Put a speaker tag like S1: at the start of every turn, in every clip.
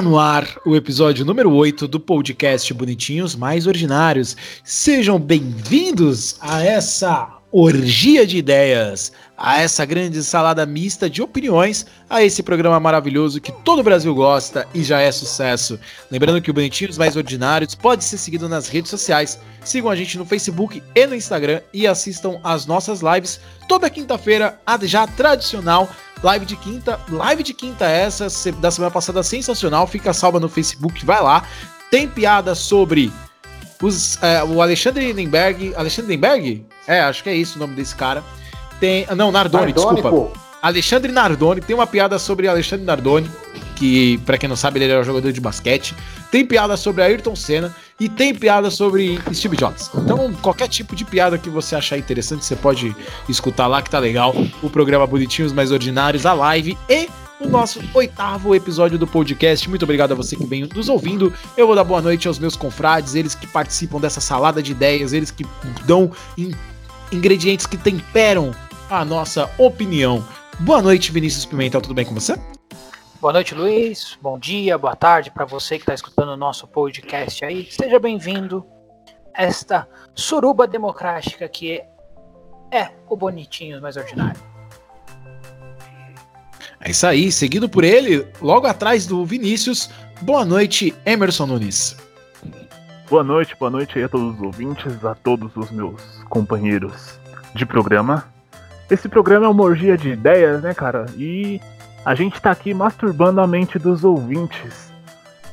S1: Tá no ar o episódio número 8 do podcast Bonitinhos Mais Ordinários. Sejam bem-vindos a essa orgia de ideias, a essa grande salada mista de opiniões, a esse programa maravilhoso que todo o Brasil gosta e já é sucesso. Lembrando que o Bonitinhos Mais Ordinários pode ser seguido nas redes sociais. Sigam a gente no Facebook e no Instagram e assistam às nossas lives toda quinta-feira, a já tradicional Live de quinta, live de quinta essa da semana passada sensacional, fica salva no Facebook, vai lá. Tem piada sobre os, é, o Alexandre Lindenberg, Alexandre Lindenberg? É, acho que é isso o nome desse cara. Tem, não, Nardoni, Nardoni desculpa. Pô. Alexandre Nardoni, tem uma piada sobre Alexandre Nardoni, que para quem não sabe ele era jogador de basquete. Tem piada sobre Ayrton Senna e tem piada sobre Steve Jobs. Então, qualquer tipo de piada que você achar interessante, você pode escutar lá que tá legal. O programa Bonitinhos Mais Ordinários, a live e o nosso oitavo episódio do podcast. Muito obrigado a você que vem nos ouvindo. Eu vou dar boa noite aos meus confrades, eles que participam dessa salada de ideias, eles que dão in ingredientes que temperam a nossa opinião. Boa noite, Vinícius Pimentel, tudo bem com você?
S2: Boa noite, Luiz. Bom dia, boa tarde para você que está escutando o nosso podcast aí. Seja bem-vindo a esta suruba democrática que é o bonitinho mais ordinário.
S1: É isso aí, seguido por ele, logo atrás do Vinícius. Boa noite, Emerson Nunes.
S3: Boa noite, boa noite aí a todos os ouvintes, a todos os meus companheiros de programa. Esse programa é uma orgia de ideias, né, cara? E a gente está aqui masturbando a mente dos ouvintes.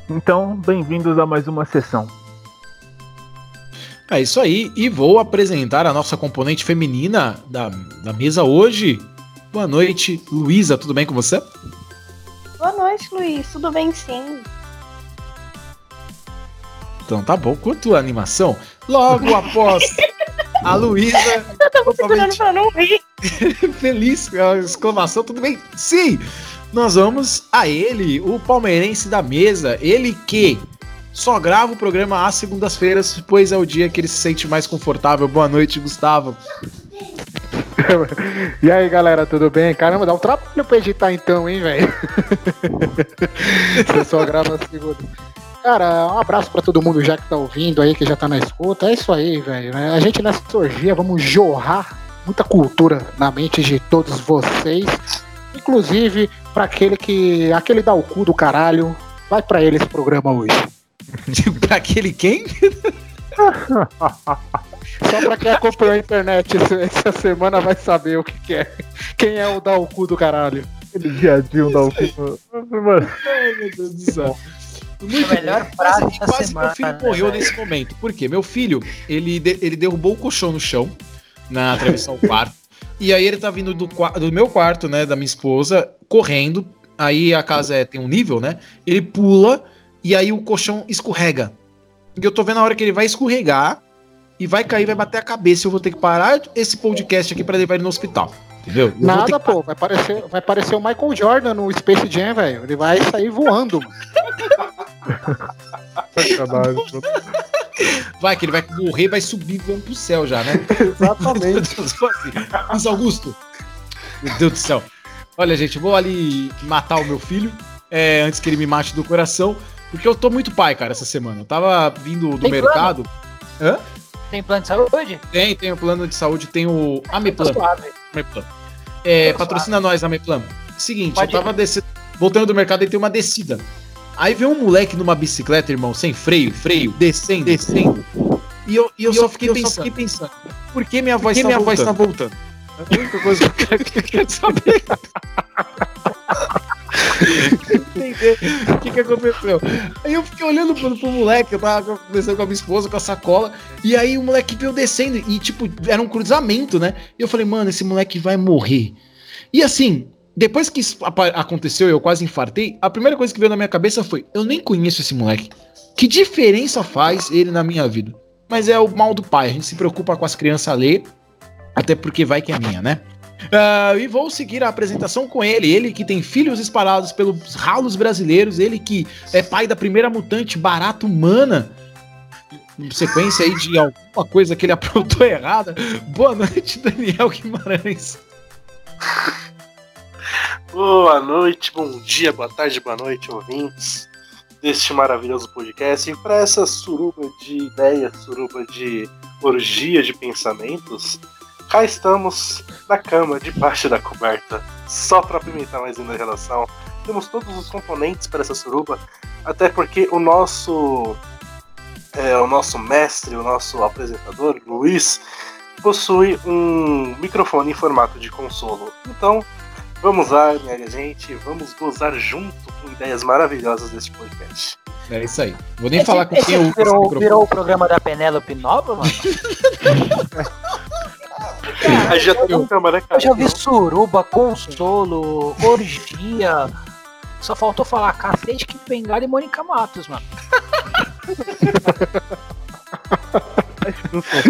S3: Então, bem-vindos a mais uma sessão.
S1: É isso aí, e vou apresentar a nossa componente feminina da, da mesa hoje. Boa noite, Luísa, tudo bem com você?
S4: Boa noite, Luiz, tudo bem sim.
S1: Então tá bom, quanto a animação, logo após a Luísa.
S4: Eu tava totalmente... pra não rir.
S1: Feliz, exclamação, tudo bem? Sim! Nós vamos a ele, o palmeirense da mesa, ele que só grava o programa às segundas-feiras, pois é o dia que ele se sente mais confortável. Boa noite, Gustavo.
S5: e aí, galera, tudo bem? Caramba, dá um trabalho pra editar então, hein, velho? Você só grava a segunda. Cara, um abraço para todo mundo já que tá ouvindo aí, que já tá na escuta. É isso aí, velho. Né? A gente nessa orgia vamos jorrar muita cultura na mente de todos vocês. Inclusive, para aquele que. aquele dá o cu do caralho, vai para ele esse programa hoje.
S1: pra aquele quem?
S5: Só pra quem acompanhou a internet essa semana vai saber o que, que é. Quem é o dá o cu do caralho?
S3: Aquele viadinho dá o cu.
S1: Mano. Ai, meu Deus do céu. Muito a melhor frase quase, quase semana, meu filho né, morreu nesse momento. Por quê? Meu filho, ele, ele derrubou o colchão no chão na travessão ao quarto. E aí ele tá vindo do, do meu quarto, né, da minha esposa, correndo. Aí a casa é, tem um nível, né? Ele pula e aí o colchão escorrega. E eu tô vendo a hora que ele vai escorregar e vai cair, vai bater a cabeça. Eu vou ter que parar esse podcast aqui para levar ele no hospital. Entendeu? Eu
S5: Nada, pô. Vai parecer, vai parecer o Michael Jordan no Space Jam, velho. Ele vai sair voando.
S1: vai que ele vai morrer, vai subir voando pro céu já, né?
S5: Exatamente.
S1: Mas Augusto, meu Deus do céu. Olha, gente, vou ali matar o meu filho é, antes que ele me mate do coração. Porque eu tô muito pai, cara, essa semana. Eu tava vindo do
S2: Tem
S1: mercado. Hã?
S2: Tem plano de saúde?
S1: Tem, tem o plano de saúde, tem o Ameplan. Ameplan. É, patrocina nós, Ameplan. Seguinte,
S2: Pode
S1: eu tava descendo, voltando do mercado e tem uma descida. Aí veio um moleque numa bicicleta, irmão, sem freio, freio, descendo, descendo. E eu, e eu, só, fiquei pensando, pensando, por que minha voz,
S2: que
S1: tá,
S2: minha
S1: voltando?
S2: voz tá
S1: voltando? É a única coisa que eu quero saber. Entender o que, que aconteceu. Aí eu fiquei olhando pro, pro moleque, eu tava conversando com a minha esposa, com a sacola, e aí o moleque veio descendo, e tipo, era um cruzamento, né? E eu falei, mano, esse moleque vai morrer. E assim, depois que isso aconteceu eu quase infartei, a primeira coisa que veio na minha cabeça foi: eu nem conheço esse moleque. Que diferença faz ele na minha vida? Mas é o mal do pai, a gente se preocupa com as crianças a ler, até porque vai que é minha, né? Ah, e vou seguir a apresentação com ele, ele que tem filhos espalhados pelos ralos brasileiros, ele que é pai da primeira mutante barata humana, sequência aí de alguma coisa que ele aprontou errada. Boa noite, Daniel Guimarães.
S6: Boa noite, bom dia, boa tarde, boa noite, ouvintes deste maravilhoso podcast. E para essa suruba de ideias, suruba de orgia de pensamentos, cá estamos na cama, debaixo da coberta, só para apimentar mais ainda a relação. Temos todos os componentes para essa suruba, até porque o nosso é, o nosso mestre, o nosso apresentador, Luiz, possui um microfone em formato de consolo. Então, Vamos lá, minha gente, vamos gozar junto com ideias maravilhosas deste podcast.
S1: É isso aí. Vou nem falar com
S2: esse
S1: quem eu esse
S2: virou, virou o programa da Penélope Nova, mano?
S6: A gente já tá
S1: eu-
S6: câmera, né,
S2: Eu
S6: cara?
S2: já vi suruba, consolo, orgia. Só faltou falar cacete que bengala e Mônica Matos, mano.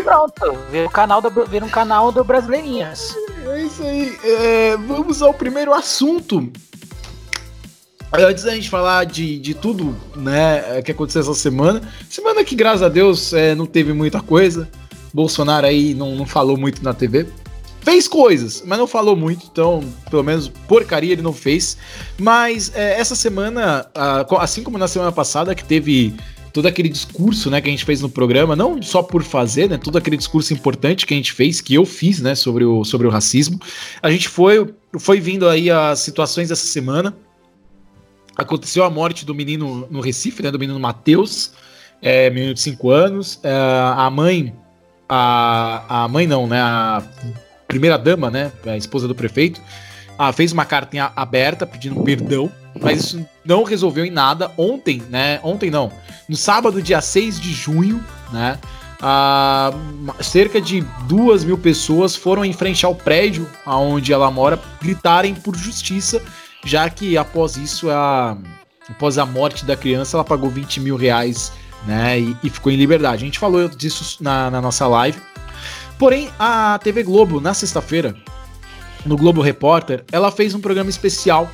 S2: Pronto, vira um canal do, vira um canal do Brasileirinhas.
S1: É isso aí. É, vamos ao primeiro assunto. Antes da gente falar de, de tudo né, que aconteceu essa semana. Semana que, graças a Deus, é, não teve muita coisa. Bolsonaro aí não, não falou muito na TV. Fez coisas, mas não falou muito, então, pelo menos porcaria ele não fez. Mas é, essa semana, assim como na semana passada, que teve todo aquele discurso, né, que a gente fez no programa, não só por fazer, né, todo aquele discurso importante que a gente fez, que eu fiz, né, sobre o, sobre o racismo, a gente foi, foi vindo aí as situações dessa semana. Aconteceu a morte do menino no Recife, né, do menino Matheus, é, menino de 5 anos. É, a mãe, a, a mãe não, né, a primeira dama, né, a esposa do prefeito, ah, fez uma carta a- aberta pedindo perdão, mas isso não resolveu em nada. Ontem, né, ontem não, no sábado, dia 6 de junho, né? ah, cerca de duas mil pessoas foram em frente ao prédio onde ela mora gritarem por justiça, já que após isso, a, após a morte da criança, ela pagou 20 mil reais né, e, e ficou em liberdade. A gente falou disso na, na nossa live. Porém, a TV Globo, na sexta-feira, no Globo Repórter, ela fez um programa especial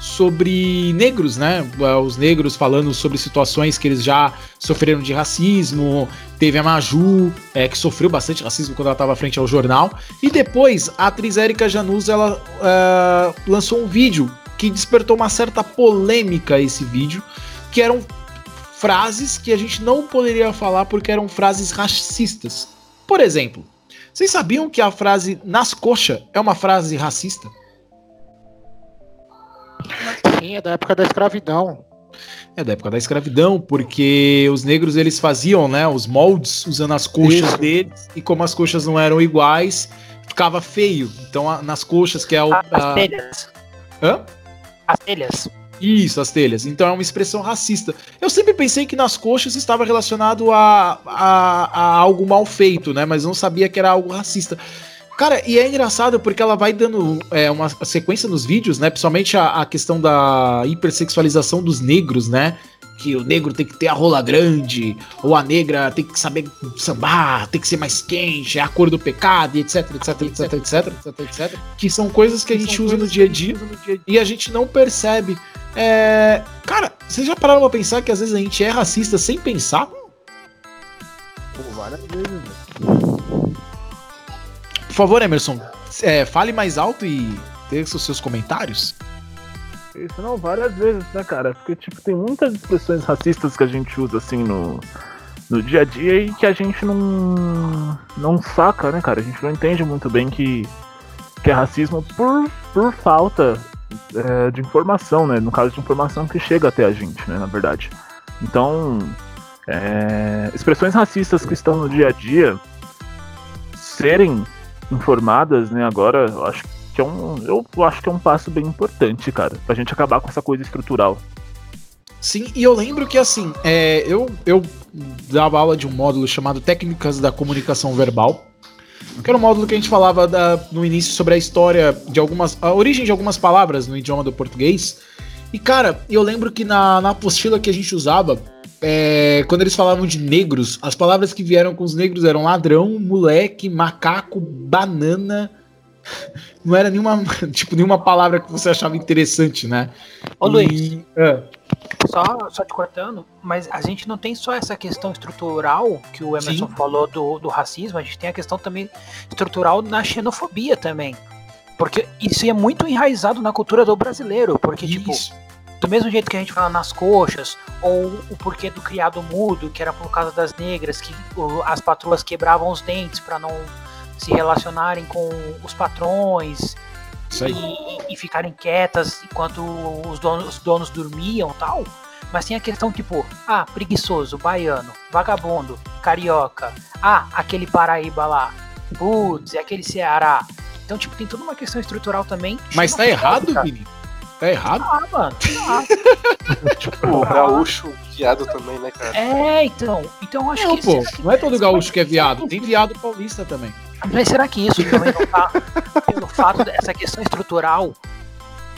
S1: sobre negros, né? Os negros falando sobre situações que eles já sofreram de racismo. Teve a Maju, é, que sofreu bastante racismo quando ela estava frente ao jornal. E depois, a atriz Erika Janus, ela ah, lançou um vídeo que despertou uma certa polêmica esse vídeo, que eram frases que a gente não poderia falar porque eram frases racistas. Por exemplo, vocês sabiam que a frase nas coxas é uma frase racista?
S5: Sim, é da época da escravidão.
S1: É da época da escravidão, porque os negros eles faziam, né, os moldes usando as coxas
S5: Isso.
S1: deles e como as coxas não eram iguais, ficava feio. Então a- nas coxas que é o
S2: As
S1: a-
S2: telhas.
S1: Hã?
S2: As telhas.
S1: Isso, as telhas. Então é uma expressão racista. Eu sempre pensei que nas coxas estava relacionado a, a, a algo mal feito, né? Mas não sabia que era algo racista. Cara, e é engraçado porque ela vai dando é, uma sequência nos vídeos, né? Principalmente a, a questão da hipersexualização dos negros, né? Que o negro tem que ter a rola grande, ou a negra tem que saber sambar, tem que ser mais quente, é a cor do pecado, e etc, etc, etc, etc, etc, etc. Que são coisas que a gente usa no dia a dia e a gente não percebe. É... Cara, vocês já pararam pra pensar que às vezes a gente é racista sem pensar?
S3: Pô, várias vezes, velho.
S1: Por favor, Emerson, é, fale mais alto e dê os seus comentários.
S3: Isso não, várias vezes, né, cara? Porque, tipo, tem muitas expressões racistas que a gente usa, assim, no, no dia a dia e que a gente não, não saca, né, cara? A gente não entende muito bem que, que é racismo por, por falta é, de informação, né? No caso de informação que chega até a gente, né, na verdade. Então, é, expressões racistas que estão no dia a dia serem informadas, né, agora, eu acho que é um, eu acho que é um passo bem importante, cara, pra gente acabar com essa coisa estrutural.
S1: Sim, e eu lembro que assim, é, eu, eu dava aula de um módulo chamado Técnicas da Comunicação Verbal, que era um módulo que a gente falava da, no início sobre a história de algumas. a origem de algumas palavras no idioma do português. E cara, eu lembro que na, na apostila que a gente usava, é, quando eles falavam de negros, as palavras que vieram com os negros eram ladrão, moleque, macaco, banana. Não era nenhuma, tipo, nenhuma palavra que você achava interessante, né?
S2: Ô,
S1: E-
S2: Luiz.
S1: Ah,
S2: Só, só te cortando, mas a gente não tem só essa questão estrutural que o Emerson
S1: Sim.
S2: falou do, do racismo, a gente tem a questão também estrutural na xenofobia também. Porque isso é muito enraizado na cultura do brasileiro. Porque, tipo,
S1: isso.
S2: do mesmo jeito que a gente fala nas coxas, ou o porquê do criado mudo, que era por causa das negras, que as patroas quebravam os dentes para não se relacionarem com os patrões e, e ficarem quietas enquanto os donos, os donos dormiam tal. Mas tem a questão tipo, ah, preguiçoso, baiano, vagabundo, carioca, ah, aquele Paraíba lá, putz, é aquele Ceará. Então, tipo, tem toda uma questão estrutural também.
S1: Mas tá errado. Vini? Tá errado?
S2: Ah, mano. Ah,
S6: Tipo, o gaúcho viado também, né, cara?
S2: é, então. Então eu acho
S1: Não,
S2: que.
S1: pô,
S2: que-
S1: não é todo gaúcho que é viado, tem viado paulista também.
S2: Mas será que isso também não tá pelo fato dessa questão estrutural?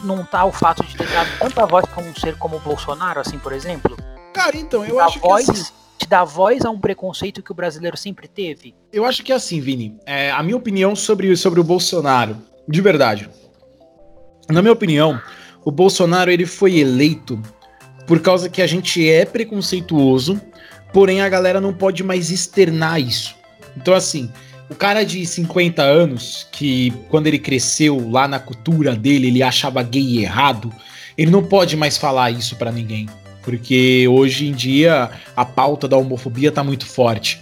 S2: Não tá o fato de ter dado tanta voz pra um ser como o Bolsonaro, assim, por exemplo?
S1: Cara, então, eu acho que
S2: voz,
S1: assim,
S2: te dá voz a um preconceito que o brasileiro sempre teve?
S1: eu acho que é assim, Vini, é, a minha opinião sobre, sobre o Bolsonaro, de verdade. Na minha opinião, o Bolsonaro ele foi eleito por causa que a gente é preconceituoso, porém a galera não pode mais externar isso. Então, assim, o cara de 50 anos, que quando ele cresceu lá na cultura dele, ele achava gay errado, ele não pode mais falar isso pra ninguém. Porque hoje em dia a pauta da homofobia tá muito forte.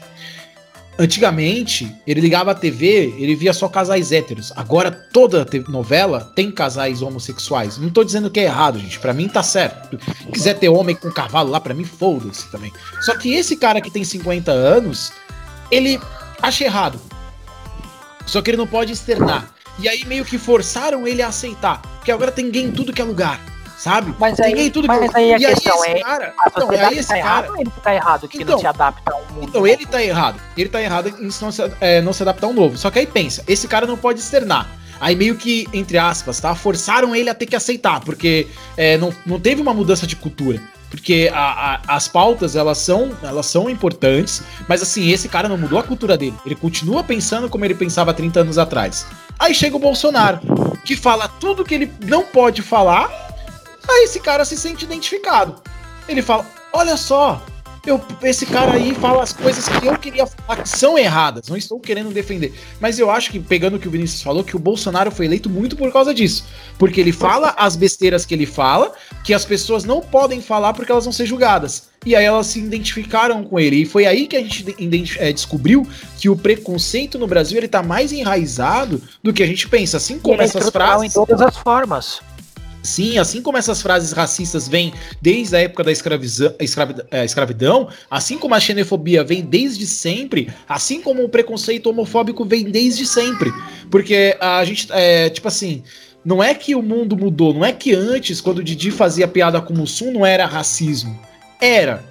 S1: Antigamente, ele ligava a TV, ele via só casais héteros. Agora toda novela tem casais homossexuais. Não tô dizendo que é errado, gente. Pra mim tá certo. Se quiser ter homem com cavalo lá, pra mim foda-se também. Só que esse cara que tem 50 anos, ele acha errado. Só que ele não pode externar. E aí meio que forçaram ele a aceitar. Porque agora tem gay em tudo que é lugar. Sabe?
S2: Mas aí-
S1: em tudo
S2: mas
S1: que
S2: aí a.
S1: E aí
S2: questão
S1: esse
S2: é,
S1: cara.
S2: A
S1: Então, aí esse
S2: tá
S1: cara.
S2: errado ele que tá errado que
S1: Então,
S2: não se adapta ao mundo?
S1: Então ele tá errado. Ele tá errado em não se, é, não se adaptar ao novo. Só que aí pensa, esse cara não pode externar. Aí meio que, entre aspas, tá? Forçaram ele a ter que aceitar, porque é, não, não teve uma mudança de cultura. Porque a- a- as pautas, elas são, elas são importantes, mas assim, esse cara não mudou a cultura dele. Ele continua pensando como ele pensava 30 anos atrás. Aí chega o Bolsonaro, que fala tudo que ele não pode falar, aí esse cara se sente identificado. Ele fala: Olha só, eu, esse cara aí fala as coisas que eu queria falar que são erradas. Não estou querendo defender. Mas eu acho que, pegando o que o Vinícius falou, que o Bolsonaro foi eleito muito por causa disso. Porque ele fala as besteiras que ele fala, que as pessoas não podem falar porque elas vão ser julgadas. E aí elas se identificaram com ele. E foi aí que a gente eh, descobriu que o preconceito no Brasil ele tá mais enraizado do que a gente pensa. Assim como
S2: Ele é
S1: essas frases.
S2: em todas as formas.
S1: Sim, assim como essas frases racistas vêm desde a época da escraviza- escravi- eh, escravidão, assim como a xenofobia vem desde sempre, assim como o preconceito homofóbico vem desde sempre. Porque a gente, é, tipo assim, não é que o mundo mudou, não é que antes, quando o Didi fazia piada com o Mussum, não era racismo. Era.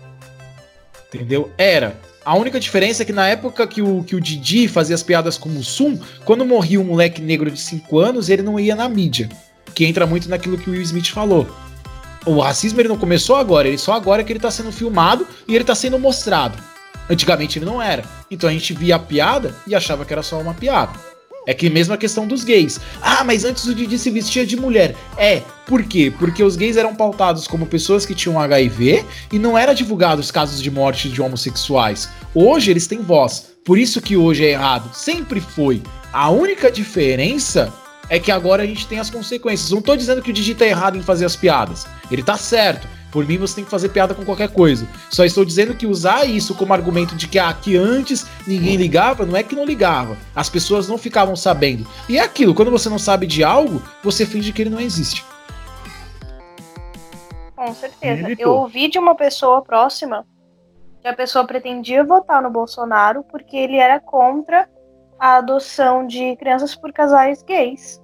S1: Entendeu? Era. A única diferença é que na época que o, que o Didi fazia as piadas com o Mussum, quando morria um moleque negro de 5 anos, ele não ia na mídia que entra muito naquilo que o Will Smith falou. O racismo ele não começou agora, ele só agora que ele tá sendo filmado e ele tá sendo mostrado. Antigamente ele não era. Então a gente via a piada e achava que era só uma piada. É que mesmo a questão dos gays. Ah, mas antes o Didi se vestia de mulher. É, por quê? Porque os gays eram pautados como pessoas que tinham HIV e não era divulgado os casos de morte de homossexuais. Hoje eles têm voz. Por isso que hoje é errado. Sempre foi. A única diferença é que agora a gente tem as consequências. Não tô dizendo que o Didi tá errado em fazer as piadas. Ele tá certo. Por mim, você tem que fazer piada com qualquer coisa. Só estou dizendo que usar isso como argumento de que, ah, que antes ninguém ligava, não é que não ligava. As pessoas não ficavam sabendo. E é aquilo, quando você não sabe de algo, você finge que ele não existe.
S4: Com certeza. Eu ouvi de uma pessoa próxima que a pessoa pretendia votar no Bolsonaro porque ele era contra a adoção de crianças por casais gays.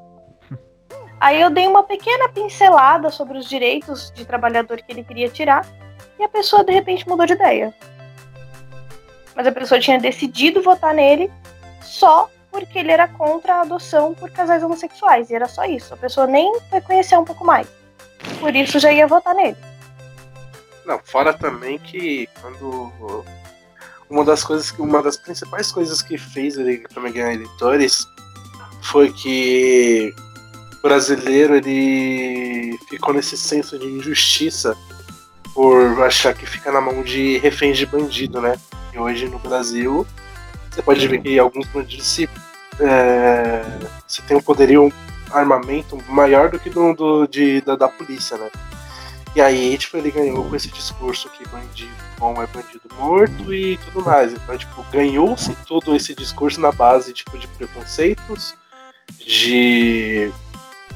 S4: Aí eu dei uma pequena pincelada sobre os direitos de trabalhador que ele queria tirar e a pessoa de repente mudou de ideia. Mas a pessoa tinha decidido votar nele só porque ele era contra a adoção por casais homossexuais. E era só isso. A pessoa nem foi conhecer um pouco mais. Por isso já ia votar nele.
S6: Não, fora também que quando uma das coisas que uma das principais coisas que fez ele também ganhar eleitores foi que brasileiro ele ficou nesse senso de injustiça por achar que fica na mão de reféns de bandido, né? E hoje no Brasil você pode ver que alguns bandidos se, é, se tem um poderio, um armamento maior do que do, do de, da, da polícia, né? E aí, tipo, ele ganhou com esse discurso que bandido bom é bandido morto e tudo mais. Então, tipo, ganhou-se todo esse discurso na base, tipo, de preconceitos, de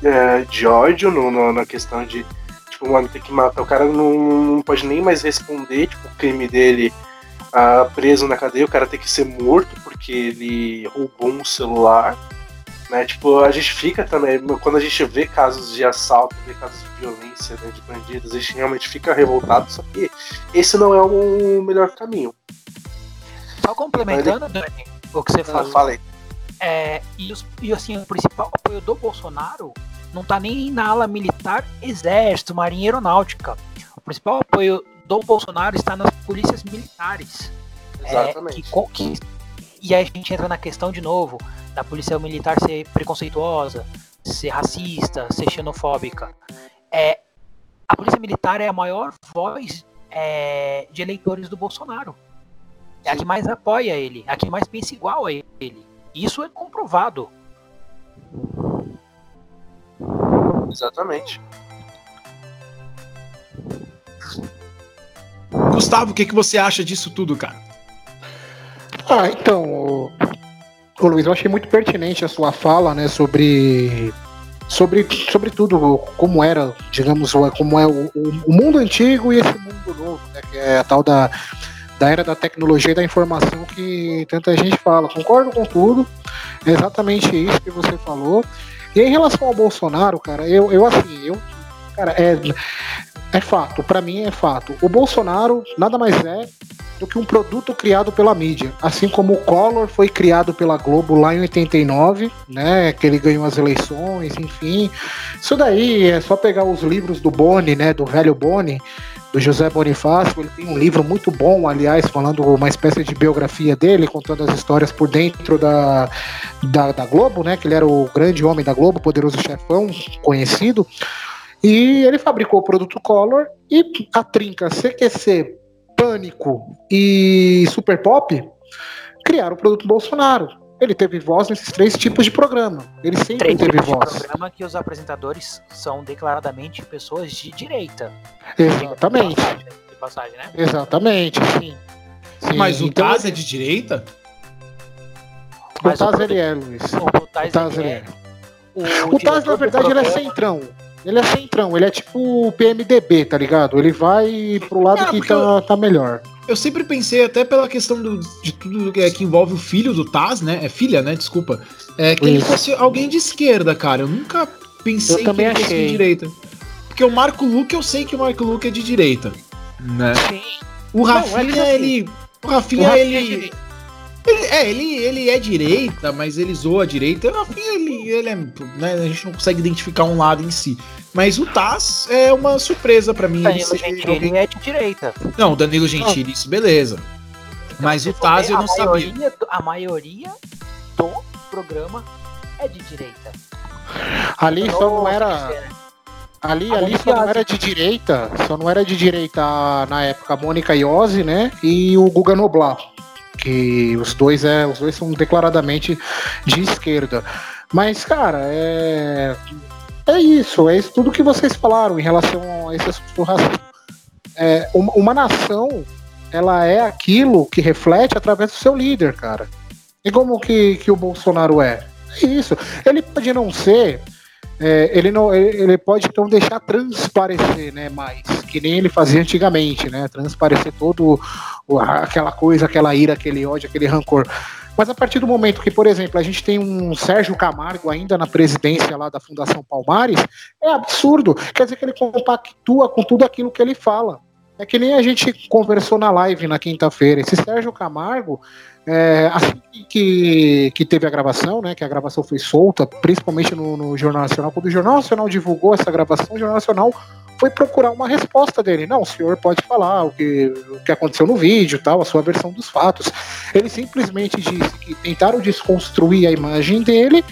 S6: é, de ódio no, no, na questão de, tipo, mano, tem que matar. O cara não, não pode nem mais responder, tipo, o crime dele ah, preso na cadeia, o cara tem que ser morto porque ele roubou um celular. Né? Tipo, a gente fica também, quando a gente vê casos de assalto, vê casos de violência, né, de bandidos, a gente realmente fica revoltado, só que esse não é o melhor caminho.
S2: Só complementando. Dani, o que você falou.
S6: Falei.
S2: É, e, os, e assim, o principal apoio do Bolsonaro não tá nem na ala militar, exército, marinha e aeronáutica. O principal apoio do Bolsonaro está nas polícias militares.
S6: Exatamente.
S2: É, que, que, e aí a gente entra na questão de novo da polícia militar ser preconceituosa, ser racista, ser xenofóbica. É, a polícia militar é a maior voz é, de eleitores do Bolsonaro. É a que mais apoia ele, a que mais pensa igual a ele. Isso é comprovado.
S6: Exatamente.
S1: Gustavo, o que, que você acha disso tudo, cara?
S5: Ah, então, ô, ô Luiz, eu achei muito pertinente a sua fala, né, sobre sobre, sobre tudo, como era, digamos, como é o, o, mundo antigo e esse mundo novo, né, que é a tal da, da era da tecnologia e da informação que tanta gente fala. Concordo com tudo, é exatamente isso que você falou. E em relação ao Bolsonaro, cara, eu, eu assim, eu. Cara, é, é fato, para mim é fato. O Bolsonaro nada mais é do que um produto criado pela mídia. Assim como o Collor foi criado pela Globo lá em 89, né? Que ele ganhou as eleições, enfim. Isso daí é só pegar os livros do Boni, né? Do velho Boni, do José Bonifácio. Ele tem um livro muito bom, aliás, falando uma espécie de biografia dele, contando as histórias por dentro da, da, da Globo, né? Que ele era o grande homem da Globo, poderoso chefão, conhecido. E ele fabricou o produto Color e a trinca CQC, Pânico e Super Pop criaram o produto Bolsonaro. Ele teve voz nesses três tipos de programa. Ele sempre três teve tipos voz.
S2: De programa que os apresentadores são declaradamente pessoas de direita.
S5: Exatamente. De passagem,
S2: de passagem né?
S5: Exatamente, sim.
S1: sim. Mas o então, Taz é de direita?
S5: O Taz ele é, Luiz. O, Taz ele é. O, o Taz, na verdade, ele é centrão. Ele é centrão, ele é tipo o PMDB, tá ligado? Ele vai pro lado que tá, eu, tá melhor.
S1: Eu sempre pensei, até pela questão do, de tudo que, é, que envolve o filho do Taz, né? É filha, né? Desculpa. É que Isso. ele fosse alguém de esquerda, cara. Eu nunca pensei
S5: eu que ele
S1: fosse de direita. Porque o Marco Luque, eu sei que o Marco Luque é de direita. Né? Sim. O Rafinha, Não, é ele. O Rafinha, o Rafinha ele. É ele, é, ele, ele é direita, mas ele zoa a direita. Ele, ele é. Né, a gente não consegue identificar um lado em si. Mas o Taz é uma surpresa para mim.
S2: Danilo ele Gentili alguém... é de direita.
S1: Não, o Danilo Gentili, isso beleza. Então, mas o Taz eu não
S2: sabia.
S1: Maioria,
S2: a maioria do programa é de direita.
S5: Ali então, só não era. Ali, ali só não era de direita, só não era de direita na época a Mônica Iose, né? E o Guga Noblar que os dois é os dois são declaradamente de esquerda. Mas, cara, é. É isso, é isso tudo que vocês falaram em relação a esse assunto do racismo. É, uma, uma nação, ela é aquilo que reflete através do seu líder, cara. E como que, que o Bolsonaro é? É isso. Ele pode não ser é, ele não ele pode então deixar transparecer né mais que nem ele fazia antigamente né transparecer todo aquela coisa aquela ira aquele ódio aquele rancor. Mas a partir do momento que por exemplo a gente tem um Sérgio Camargo ainda na presidência lá da Fundação Palmares é absurdo. Quer dizer que ele compactua com tudo aquilo que ele fala. É que nem a gente conversou na live na quinta-feira. Esse Sérgio Camargo é, assim que, que teve a gravação, né, que a gravação foi solta, principalmente no, no, Jornal Nacional, quando o Jornal Nacional divulgou essa gravação, o Jornal Nacional foi procurar uma resposta dele. Não, o senhor pode falar o que, o que aconteceu no vídeo, tal, a sua versão dos fatos. Ele simplesmente disse que tentaram desconstruir a imagem dele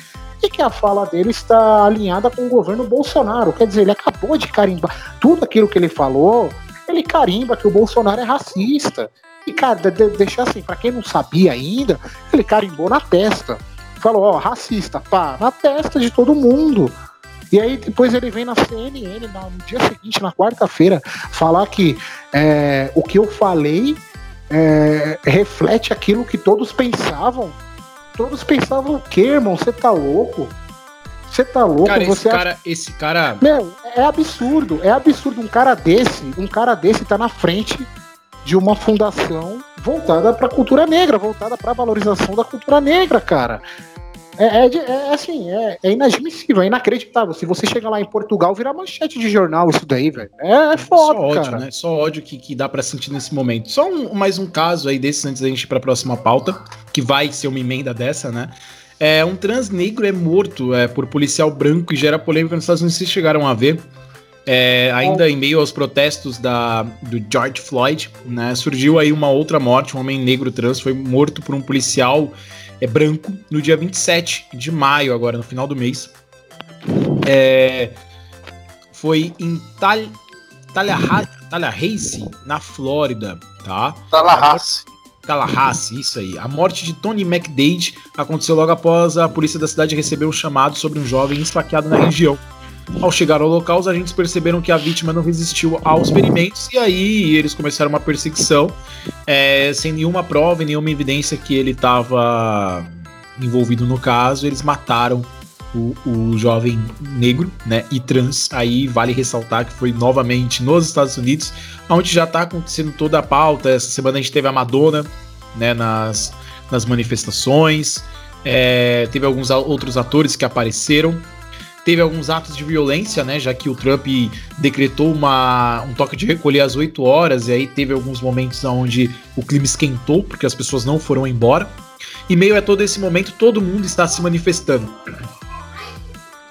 S5: e que a fala dele está alinhada com o governo Bolsonaro. Quer dizer, ele acabou de carimbar tudo aquilo que ele falou, ele carimba que o Bolsonaro é racista. E, cara, de, deixar assim, para quem não sabia ainda, ele carimbou na testa. Falou, ó, racista, pá, na testa de todo mundo. E aí depois ele vem na CNN no dia seguinte, na quarta-feira, falar que é, o que eu falei é, reflete aquilo que todos pensavam. Todos pensavam o quê, irmão? Você tá louco? Você tá louco?
S1: Cara,
S5: você
S1: esse cara, esse cara.
S5: Meu, é absurdo. É absurdo um cara desse, um cara desse tá na frente de uma fundação voltada para a cultura negra, voltada para a valorização da cultura negra, cara. É, é, é assim, é, é, inadmissível, é inacreditável. Se você chegar lá em Portugal, virar manchete de jornal isso daí, velho. É, é foda,
S1: Só ódio,
S5: cara.
S1: né? Só ódio que, que dá para sentir nesse momento. Só um, mais um caso aí desses antes da gente ir pra próxima pauta, que vai ser uma emenda dessa, né? É, um trans negro é morto é, por policial branco e gera polêmica nos Estados Unidos. Vocês chegaram a ver. É, ainda em meio aos protestos da, do George Floyd, né, surgiu aí uma outra morte, um homem negro trans foi morto por um policial é, branco no dia 27 de maio, agora no final do mês. É, foi em Tal, Tallahassee, na Flórida, tá?
S6: Tallahassee.
S1: Tallahassee, isso aí. A morte de Tony McDade aconteceu logo após a polícia da cidade receber um chamado sobre um jovem esfaqueado na região. Ao chegar ao local, os agentes perceberam que a vítima não resistiu aos ferimentos e aí eles começaram uma perseguição é, sem nenhuma prova e nenhuma evidência que ele estava envolvido no caso. Eles mataram o, o, jovem negro né, e trans. Aí vale ressaltar que foi novamente nos Estados Unidos, onde já está acontecendo toda a pauta. Essa semana a gente teve a Madonna né, nas, nas manifestações. É, teve alguns outros atores que apareceram teve alguns atos de violência, né? Já que o Trump decretou uma, um toque de recolher às 8 horas, e aí teve alguns momentos onde o clima esquentou, porque as pessoas não foram embora. E meio a todo esse momento, todo mundo está se manifestando.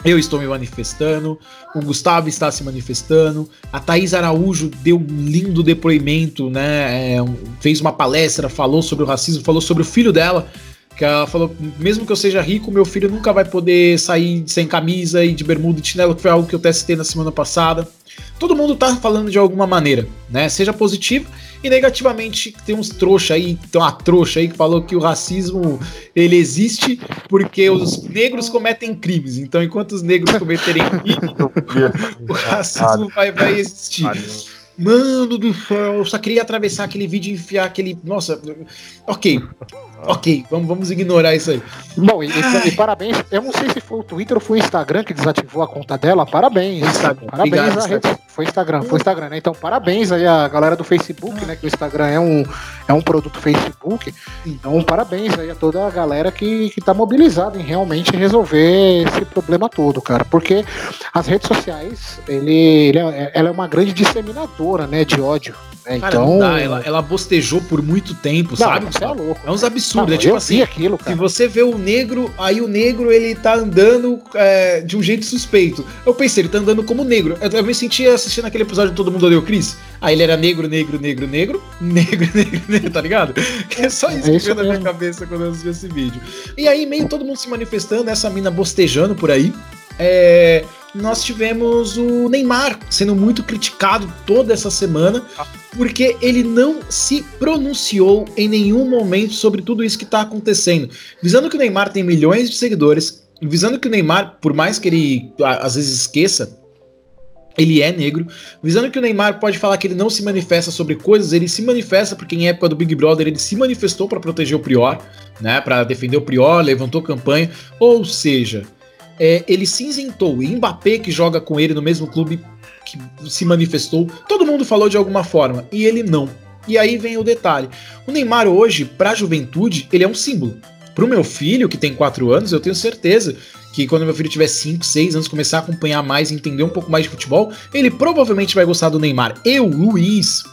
S1: Eu estou me manifestando, o Gustavo está se manifestando, a Thaís Araújo deu um lindo depoimento, né? É, fez uma palestra, falou sobre o racismo, falou sobre o filho dela, que ela falou: mesmo que eu seja rico, meu filho nunca vai poder sair sem camisa e de bermuda e chinelo, que foi algo que eu testei na semana passada. Todo mundo tá falando de alguma maneira, né? Seja positivo e negativamente. Tem uns trouxa aí, tem uma trouxa aí que falou que o racismo ele existe porque os negros cometem crimes. Então, enquanto os negros cometerem crimes, o racismo vai, vai existir. Mano do céu, eu só queria atravessar aquele vídeo e enfiar aquele. Nossa, ok. Ok, vamos, vamos ignorar isso aí.
S5: Bom, e, e, parabéns. Eu não sei se foi o Twitter ou foi o Instagram que desativou a conta dela. Parabéns. Instagram. Parabéns Obrigado, rede. Foi Instagram, foi Instagram, né? Então, parabéns aí a galera do Facebook, né? Que o Instagram é um, é um produto Facebook. Então, parabéns aí a toda a galera que, que tá mobilizada em realmente resolver esse problema todo, cara. Porque as redes sociais, ele, ele é, ela é uma grande disseminadora, né? De ódio.
S1: Né? Cara, então... Dá, ela, ela bostejou por muito tempo, não, sabe?
S5: É louco.
S1: É uns absurdos. Não, é tipo assim, aquilo, cara. se você vê o negro, aí o negro ele tá andando é, de um jeito suspeito. Eu pensei, ele tá andando como negro. Eu, eu me sentia assistindo aquele episódio de Todo Mundo Odeia o Chris. Aí ele era negro, negro, negro, negro, negro, negro, negro, tá ligado? É só isso, é isso que veio na minha cabeça quando eu assisti esse vídeo. E aí, meio todo mundo se manifestando, essa mina bostejando por aí. É, nós tivemos o Neymar sendo muito criticado toda essa semana, porque ele não se pronunciou em nenhum momento sobre tudo isso que está acontecendo. Visando que o Neymar tem milhões de seguidores, visando que o Neymar, por mais que ele às vezes esqueça, ele é negro, visando que o Neymar pode falar que ele não se manifesta sobre coisas, ele se manifesta porque em época do Big Brother ele se manifestou para proteger o Prior, né, para defender o Prior, levantou campanha, ou seja, é, ele se isentou. E Mbappé que joga com ele no mesmo clube que se manifestou, todo mundo falou de alguma forma e ele não. E aí vem o detalhe: o Neymar hoje, para a juventude, ele é um símbolo. Para o meu filho, que tem 4 anos, eu tenho certeza que quando meu filho tiver 5, 6 anos, começar a acompanhar mais, entender um pouco mais de futebol, ele provavelmente vai gostar do Neymar. Eu, Luiz,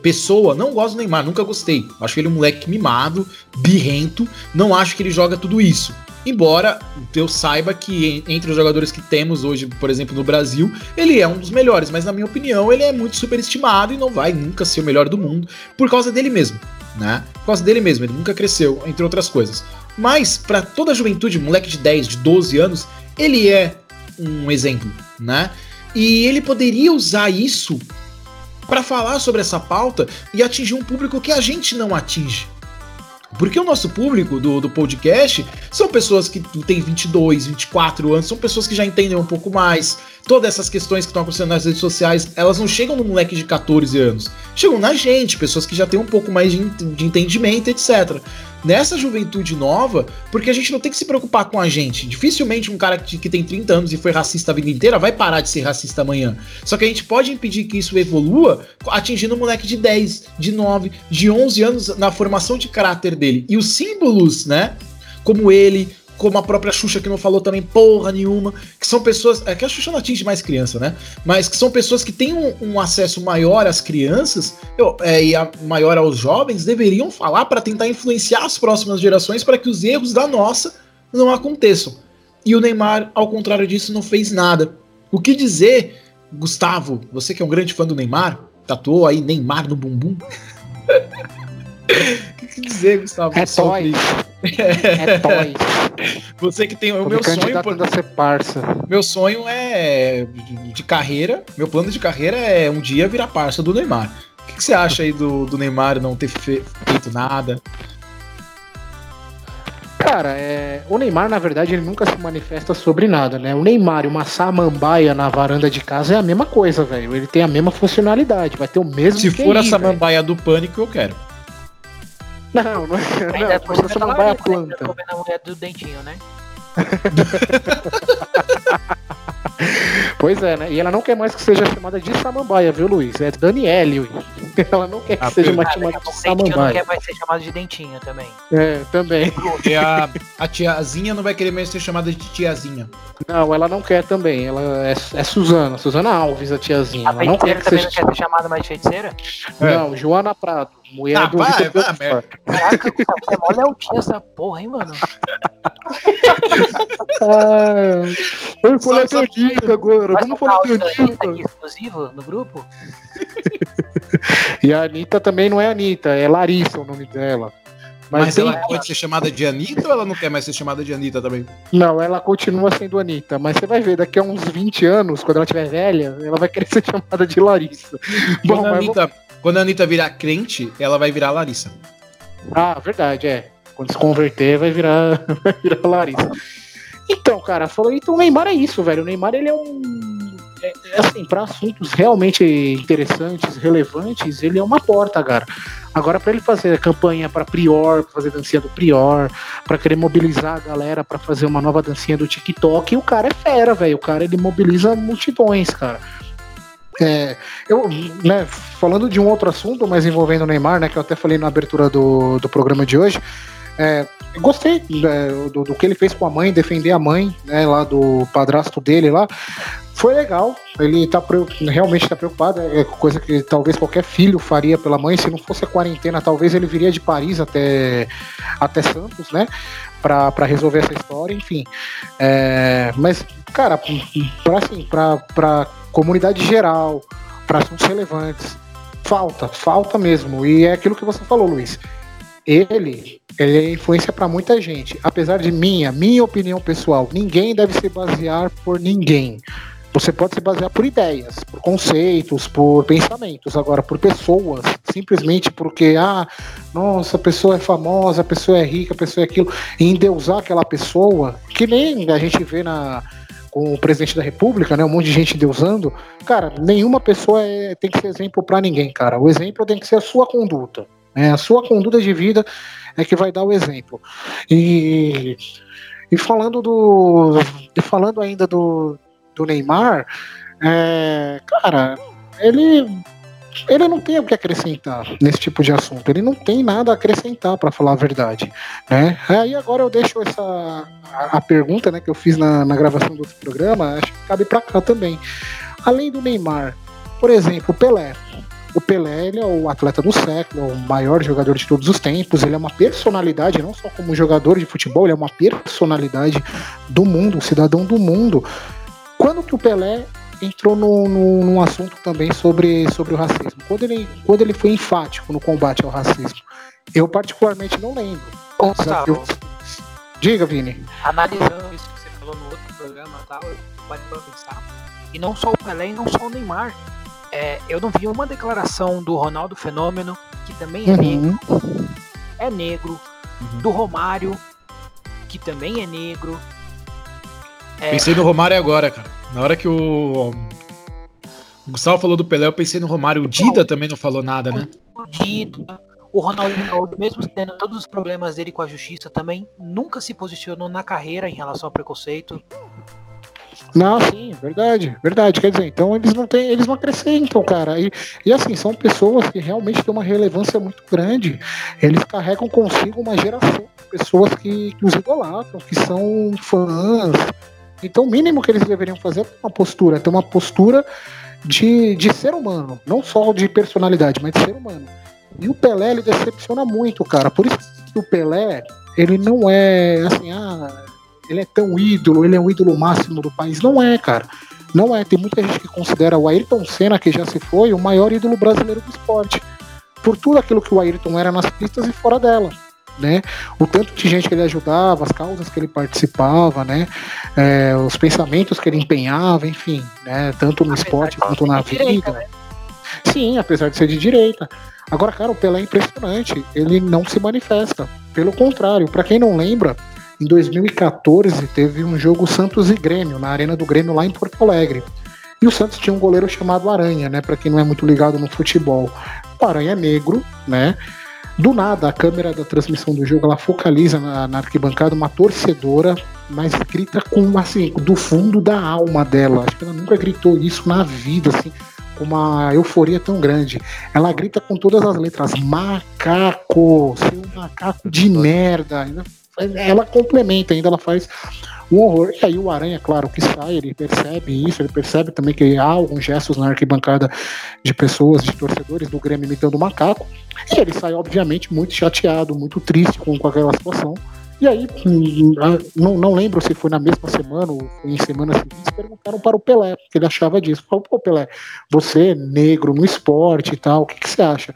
S1: pessoa, não gosto do Neymar, nunca gostei. Acho ele um moleque mimado, birrento, não acho que ele joga tudo isso. Embora eu saiba que entre os jogadores que temos hoje, por exemplo, no Brasil, ele é um dos melhores, mas na minha opinião ele é muito superestimado e não vai nunca ser o melhor do mundo por causa dele mesmo, né? Por causa dele mesmo, ele nunca cresceu, entre outras coisas. Mas para toda a juventude, moleque de 10, de 12 anos, ele é um exemplo, né? E ele poderia usar isso para falar sobre essa pauta e atingir um público que a gente não atinge. Porque o nosso público do, do podcast são pessoas que têm 22, 24 anos, são pessoas que já entendem um pouco mais. Todas essas questões que estão acontecendo nas redes sociais, elas não chegam no moleque de 14 anos. Chegam na gente, pessoas que já têm um pouco mais de, de entendimento, etc nessa juventude nova, porque a gente não tem que se preocupar com a gente. Dificilmente um cara que, tem 30 anos e foi racista a vida inteira vai parar de ser racista amanhã. Só que a gente pode impedir que isso evolua atingindo um moleque de 10, de 9, de 11 anos na formação de caráter dele. E os símbolos, né? Como ele, como a própria Xuxa que não falou também porra nenhuma, que são pessoas. É que a Xuxa não atinge mais criança, né? Mas que são pessoas que têm um, um acesso maior às crianças eu, é, e a, maior aos jovens, deveriam falar para tentar influenciar as próximas gerações para que os erros da nossa não aconteçam. E o Neymar, ao contrário disso, não fez nada. O que dizer, Gustavo, você que é um grande fã do Neymar, tatuou aí Neymar no bumbum? O que dizer, Gustavo?
S5: É toy. É toy.
S1: Você que tem o meu sonho.
S5: Por... A ser parça.
S1: Meu sonho é de carreira. Meu plano de carreira é um dia virar parça do Neymar. O que, que você acha aí do, do Neymar não ter fe feito nada?
S5: Cara, é... o Neymar, na verdade, ele nunca se manifesta sobre nada, né? O Neymar e uma samambaia na varanda de casa é a mesma coisa, velho. Ele tem a mesma funcionalidade, vai ter o mesmo.
S1: Se for a samambaia véio. do pânico, eu quero.
S5: Não, não, é, não, não você não vai a planta. Tá
S2: a mulher do dentinho, né?
S5: pois é, né? E ela não quer mais que seja chamada de Samambaia, viu, Luiz? É Daniele. Ela não quer que ah, seja mais chamada de Samambaia. não
S2: quer mais ser chamada de Dentinho também.
S5: É, também.
S1: E a, a tiazinha não vai querer mais ser chamada de tiazinha.
S5: Não, ela não quer também. Ela é, é Suzana, Suzana Alves, a tiazinha. A
S2: ela não quer que também seja... não quer ser chamada mais de feiticeira?
S5: Não, é. Joana Prado. Mulher ah, do vai,
S2: Vitor vai, merda. Caraca, é mó Leotinha essa porra, hein, mano?
S5: ah, falar teu dica agora. Vamos falar teu dica.
S2: exclusivo no grupo?
S5: e a Anitta também não é Anitta, é Larissa o nome dela.
S1: Mas, Mas ela pode ser chamada de Anitta ou ela não quer mais ser chamada de Anitta também?
S5: Não, ela continua sendo Anitta. Mas você vai ver, daqui a uns 20 anos, quando ela estiver velha, ela vai querer ser chamada de Larissa.
S1: Bom, a Anitta, vamos... Quando a Anitta virar crente, ela vai virar Larissa.
S5: Ah, verdade, é. Quando se converter, vai virar, vai virar Larissa. Então, cara, falou, então o Neymar é isso, velho. O Neymar, ele é um. É, é assim, para assuntos realmente interessantes, relevantes, ele é uma porta, cara. Agora, para ele fazer campanha para Prior, pra fazer dancinha do Prior, para querer mobilizar a galera para fazer uma nova dancinha do TikTok, o cara é fera, velho. O cara ele mobiliza multidões, cara. É, eu, né, falando de um outro assunto, mas envolvendo o Neymar, né, que eu até falei na abertura do, do programa de hoje, é, gostei né, do, do, que ele fez com a mãe, defender a mãe, né, lá do padrasto dele lá. Foi legal, ele tá realmente está preocupado, é coisa que talvez qualquer filho faria pela mãe. Se não fosse a quarentena, talvez ele viria de Paris até, até Santos, né? para resolver essa história, enfim. É, mas, cara, pra, assim, pra, pra comunidade geral, para assuntos relevantes. Falta, falta mesmo. E é aquilo que você falou, Luiz. Ele, ele é influência para muita gente. Apesar de minha, minha opinião pessoal, ninguém deve se basear por ninguém. Você pode se basear por ideias, por conceitos, por pensamentos. Agora, por pessoas, simplesmente porque, ah, nossa, a pessoa é famosa, a pessoa é rica, a pessoa é aquilo, e endeusar aquela pessoa, que nem a gente vê na com o presidente da república, né, um monte de gente endeusando, cara, nenhuma pessoa é, tem que ser exemplo para ninguém, cara. O exemplo tem que ser a sua conduta, né? A sua conduta de vida é que vai dar o exemplo. E, e falando do, e falando ainda do, do Neymar, é, cara, ele ele não tem o que acrescentar nesse tipo de assunto. Ele não tem nada a acrescentar, para falar a verdade. Né? Aí agora eu deixo essa a, pergunta né, que eu fiz na, na gravação do outro programa, acho que cabe para cá também. Além do Neymar, por exemplo, Pelé. O Pelé ele é o atleta do século, é o maior jogador de todos os tempos. Ele é uma personalidade, não só como jogador de futebol, ele é uma personalidade do mundo, um cidadão do mundo. Quando que o Pelé entrou no, no, num assunto também sobre, sobre o racismo. Quando ele, quando ele foi enfático no combate ao racismo, eu particularmente não lembro.
S2: Gustavo.
S5: Diga, Vini.
S2: Analisando isso que você falou no outro programa tal, eu pode pensar. E não só o Pelé e não só o Neymar. É, eu não vi uma declaração do Ronaldo Fenômeno, que também é uhum. negro. É negro. Uhum. Do Romário, que também é negro.
S1: É... Pensei no Romário agora, cara. Na hora que o, o Gustavo falou do Pelé, eu pensei no Romário. O Dida também não falou nada, né?
S2: O Dida, o Ronaldo, mesmo tendo todos os problemas dele com a justiça, também nunca se posicionou na carreira em relação ao preconceito.
S5: Não, sim, verdade, verdade. Quer dizer, então eles não têm, eles não acrescentam, cara. E, e assim, são pessoas que realmente têm uma relevância muito grande. Eles carregam consigo uma geração de pessoas que, que os idolatram, que são fãs, então, o mínimo que eles deveriam fazer é ter uma postura, ter uma postura de, de ser humano, não só de personalidade, mas de ser humano. E o Pelé, ele decepciona muito, cara. Por isso que o Pelé, ele não é assim, ah, ele é tão ídolo, ele é um ídolo máximo do país. Não é, cara. Não é. Tem muita gente que considera o Ayrton Senna, que já se foi, o maior ídolo brasileiro do esporte. Por tudo aquilo que o Ayrton era nas pistas e fora dela né? O tanto de gente que ele ajudava, as causas que ele participava, né? É, os pensamentos que ele empenhava, enfim, né? Tanto no apesar esporte quanto na vida. Direita, né? Sim, apesar de ser de direita. Agora, cara, o Pelé é impressionante. Ele não se manifesta. Pelo contrário, para quem não lembra, em 2014 teve um jogo Santos e Grêmio na arena do Grêmio lá em Porto Alegre. E o Santos tinha um goleiro chamado Aranha, né? Para quem não é muito ligado no futebol. O Aranha é negro, né? Do nada, a câmera da transmissão do jogo ela focaliza na, na arquibancada uma torcedora, mas grita com assim, do fundo da alma dela. Acho que ela nunca gritou isso na vida, assim, com uma euforia tão grande. Ela grita com todas as letras: macaco, seu macaco de merda. Ela complementa ainda, ela faz um horror. E aí o Aranha, claro, que sai, ele percebe isso, ele percebe também que há alguns gestos na arquibancada de pessoas, de torcedores do Grêmio imitando o macaco. E ele sai, obviamente, muito chateado, muito triste com, com aquela situação. E aí, hum, não, não lembro se foi na mesma semana ou em semanas seguintes, perguntaram para o Pelé, que ele achava disso. Falou, pô, Pelé, você é negro no esporte e tal, o que, que você acha?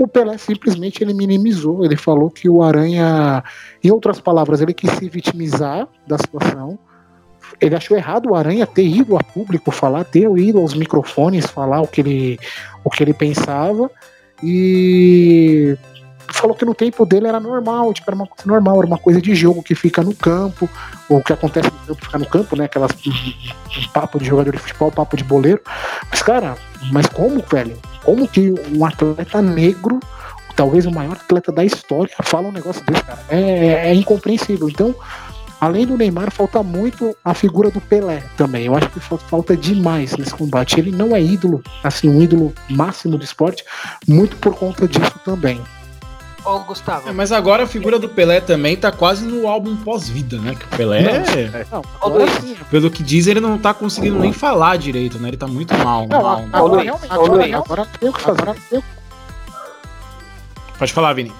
S5: O Pelé simplesmente ele minimizou, ele falou que o Aranha, em outras palavras, ele quis se vitimizar da situação. Ele achou errado o Aranha ter ido a público falar, ter ido aos microfones falar o que ele, o que ele pensava e falou que no tempo dele era normal, tipo, era uma coisa normal, era uma coisa de jogo que fica no campo, ou que acontece no campo, fica no campo, né? Aquelas papo de jogador de futebol, papo de boleiro. Mas, cara, mas como, velho? Como que um atleta negro, talvez o maior atleta da história, fala um negócio desse, cara? É, é, é incompreensível. Então, além do Neymar, falta muito a figura do Pelé também. Eu acho que falta demais nesse combate. Ele não é ídolo, assim, um ídolo máximo do esporte, muito por conta disso também.
S2: Ô, Gustavo.
S1: É, mas agora a figura do Pelé também tá quase no álbum pós-vida, né? Que o Pelé, não, é, não, pelo que diz, ele não tá conseguindo nem falar direito, né? Ele tá muito mal. Não, mal, agora, realmente, agora, agora, agora tem o que fazer. Pode falar, Vini.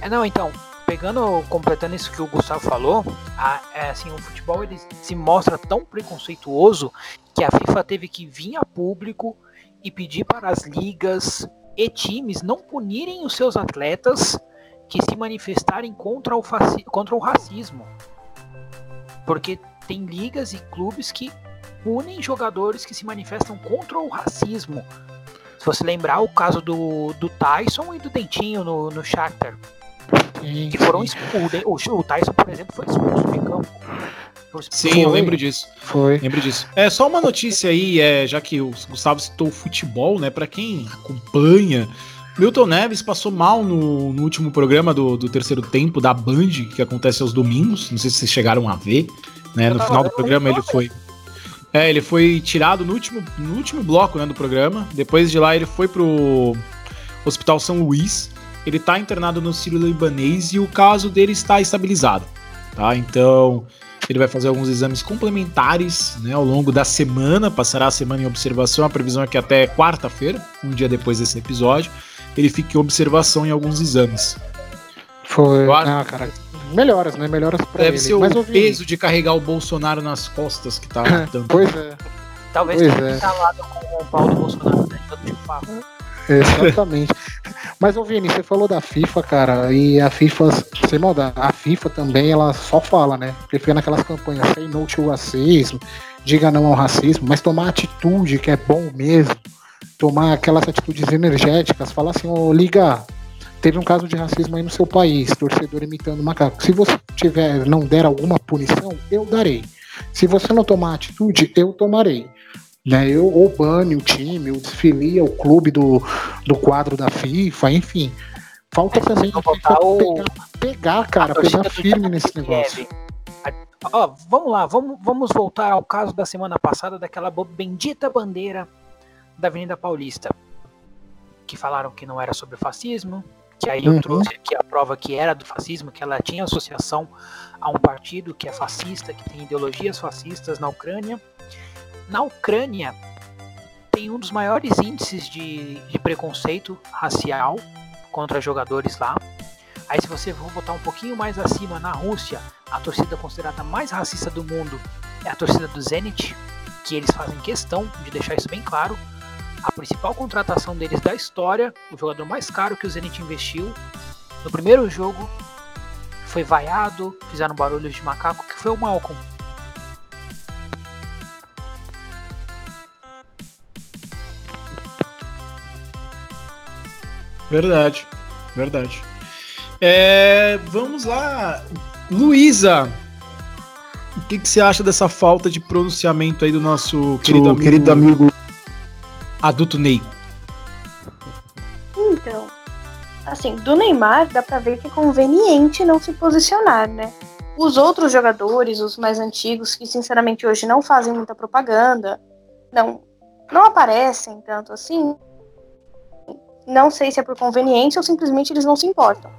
S2: É, não, então, pegando, completando isso que o Gustavo falou, a, é, assim, o futebol ele se mostra tão preconceituoso que a FIFA teve que vir a público e pedir para as ligas e times não punirem os seus atletas que se manifestarem contra o, contra o racismo. Porque tem ligas e clubes que punem jogadores que se manifestam contra o racismo. Se você lembrar o caso do, do Tyson e do Dentinho no, no Shakhtar. Que foram expulsos. O, o Tyson, por exemplo, foi expulso de campo.
S1: Sim, foi. eu lembro disso. Foi. Lembro disso. É só uma notícia aí, é, já que o Gustavo citou o futebol, né? Para quem acompanha, Milton Neves passou mal no, no último programa do, do, terceiro tempo da Band, que acontece aos domingos. Não sei se vocês chegaram a ver. Né? No final do programa ele foi. É, ele foi tirado no último, no último bloco né, do programa. Depois de lá ele foi pro Hospital São Luís. Ele tá internado no Sírio Libanês e o caso dele está estabilizado. Tá? Então, ele vai fazer alguns exames complementares né, ao longo da semana, passará a semana em observação. A previsão é que até quarta-feira, um dia depois desse episódio, ele fique em observação em alguns exames.
S5: Foi. Ah, cara. Melhoras, né? Melhoras pra
S1: Deve ele. ser Mas o peso de carregar o Bolsonaro nas costas que tá
S5: tanto. pois é.
S2: Talvez
S5: pois
S2: tenha é. instalado com o Paulo Bolsonaro tentando de fato.
S5: Exatamente. Mas, ô Vini, você falou da FIFA, cara, e a FIFA, sem maldade, a FIFA também, ela só fala, né? Porque fica naquelas campanhas, say no to racismo, diga não ao racismo, mas tomar atitude, que é bom mesmo, tomar aquelas atitudes energéticas, falar assim, ô, oh, liga, teve um caso de racismo aí no seu país, torcedor imitando macaco. Se você tiver, não der alguma punição, eu darei. Se você não tomar atitude, eu tomarei. Né? Eu ou bane o time, ou desfilia o clube do, do quadro da FIFA, enfim. Falta também a FIFA o... pegar, pegar, cara, pegar firme nesse negócio.
S2: Ó, vamos lá, vamos, vamos voltar ao caso da semana passada daquela bendita bandeira da Avenida Paulista. Que falaram que não era sobre fascismo, que aí eu uhum. trouxe aqui a prova que era do fascismo, que ela tinha associação a um partido que é fascista, que tem ideologias fascistas na Ucrânia. Na Ucrânia tem um dos maiores índices de, de preconceito racial contra jogadores lá. Aí se você for botar um pouquinho mais acima, na Rússia, a torcida considerada mais racista do mundo é a torcida do Zenit, que eles fazem questão de deixar isso bem claro. A principal contratação deles da história, o jogador mais caro que o Zenit investiu, no primeiro jogo foi vaiado, fizeram barulhos de macaco, que foi o Malcolm.
S1: Verdade, verdade. É, vamos lá, Luísa. O que, que, você acha dessa falta de pronunciamento aí do nosso querido amigo, querido amigo adulto Ney?
S4: Então, assim, do Neymar dá pra ver que é conveniente não se posicionar, né? Os outros jogadores, os mais antigos, que sinceramente hoje não fazem muita propaganda, não, não aparecem tanto assim, não sei se é por conveniência ou simplesmente eles não se importam.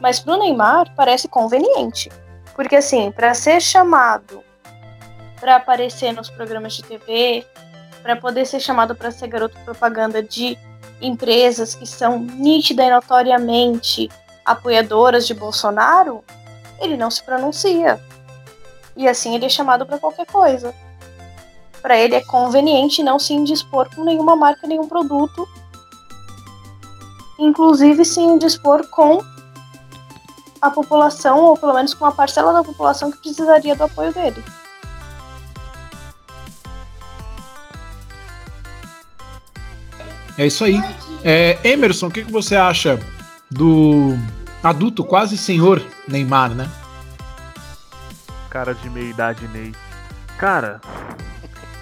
S4: Mas pro Neymar parece conveniente. Porque assim, para ser chamado para aparecer nos programas de TV, para poder ser chamado para ser garoto propaganda de empresas que são nítida e notoriamente apoiadoras de Bolsonaro, ele não se pronuncia. E assim ele é chamado para qualquer coisa. Para ele é conveniente não se indispor com nenhuma marca, nenhum produto inclusive se indispor com a população, ou pelo menos com uma parcela da população que precisaria do apoio dele.
S1: É isso aí. É, Emerson, o que, que você acha do adulto quase senhor Neymar, né?
S3: Cara de meia idade, Ney. Cara,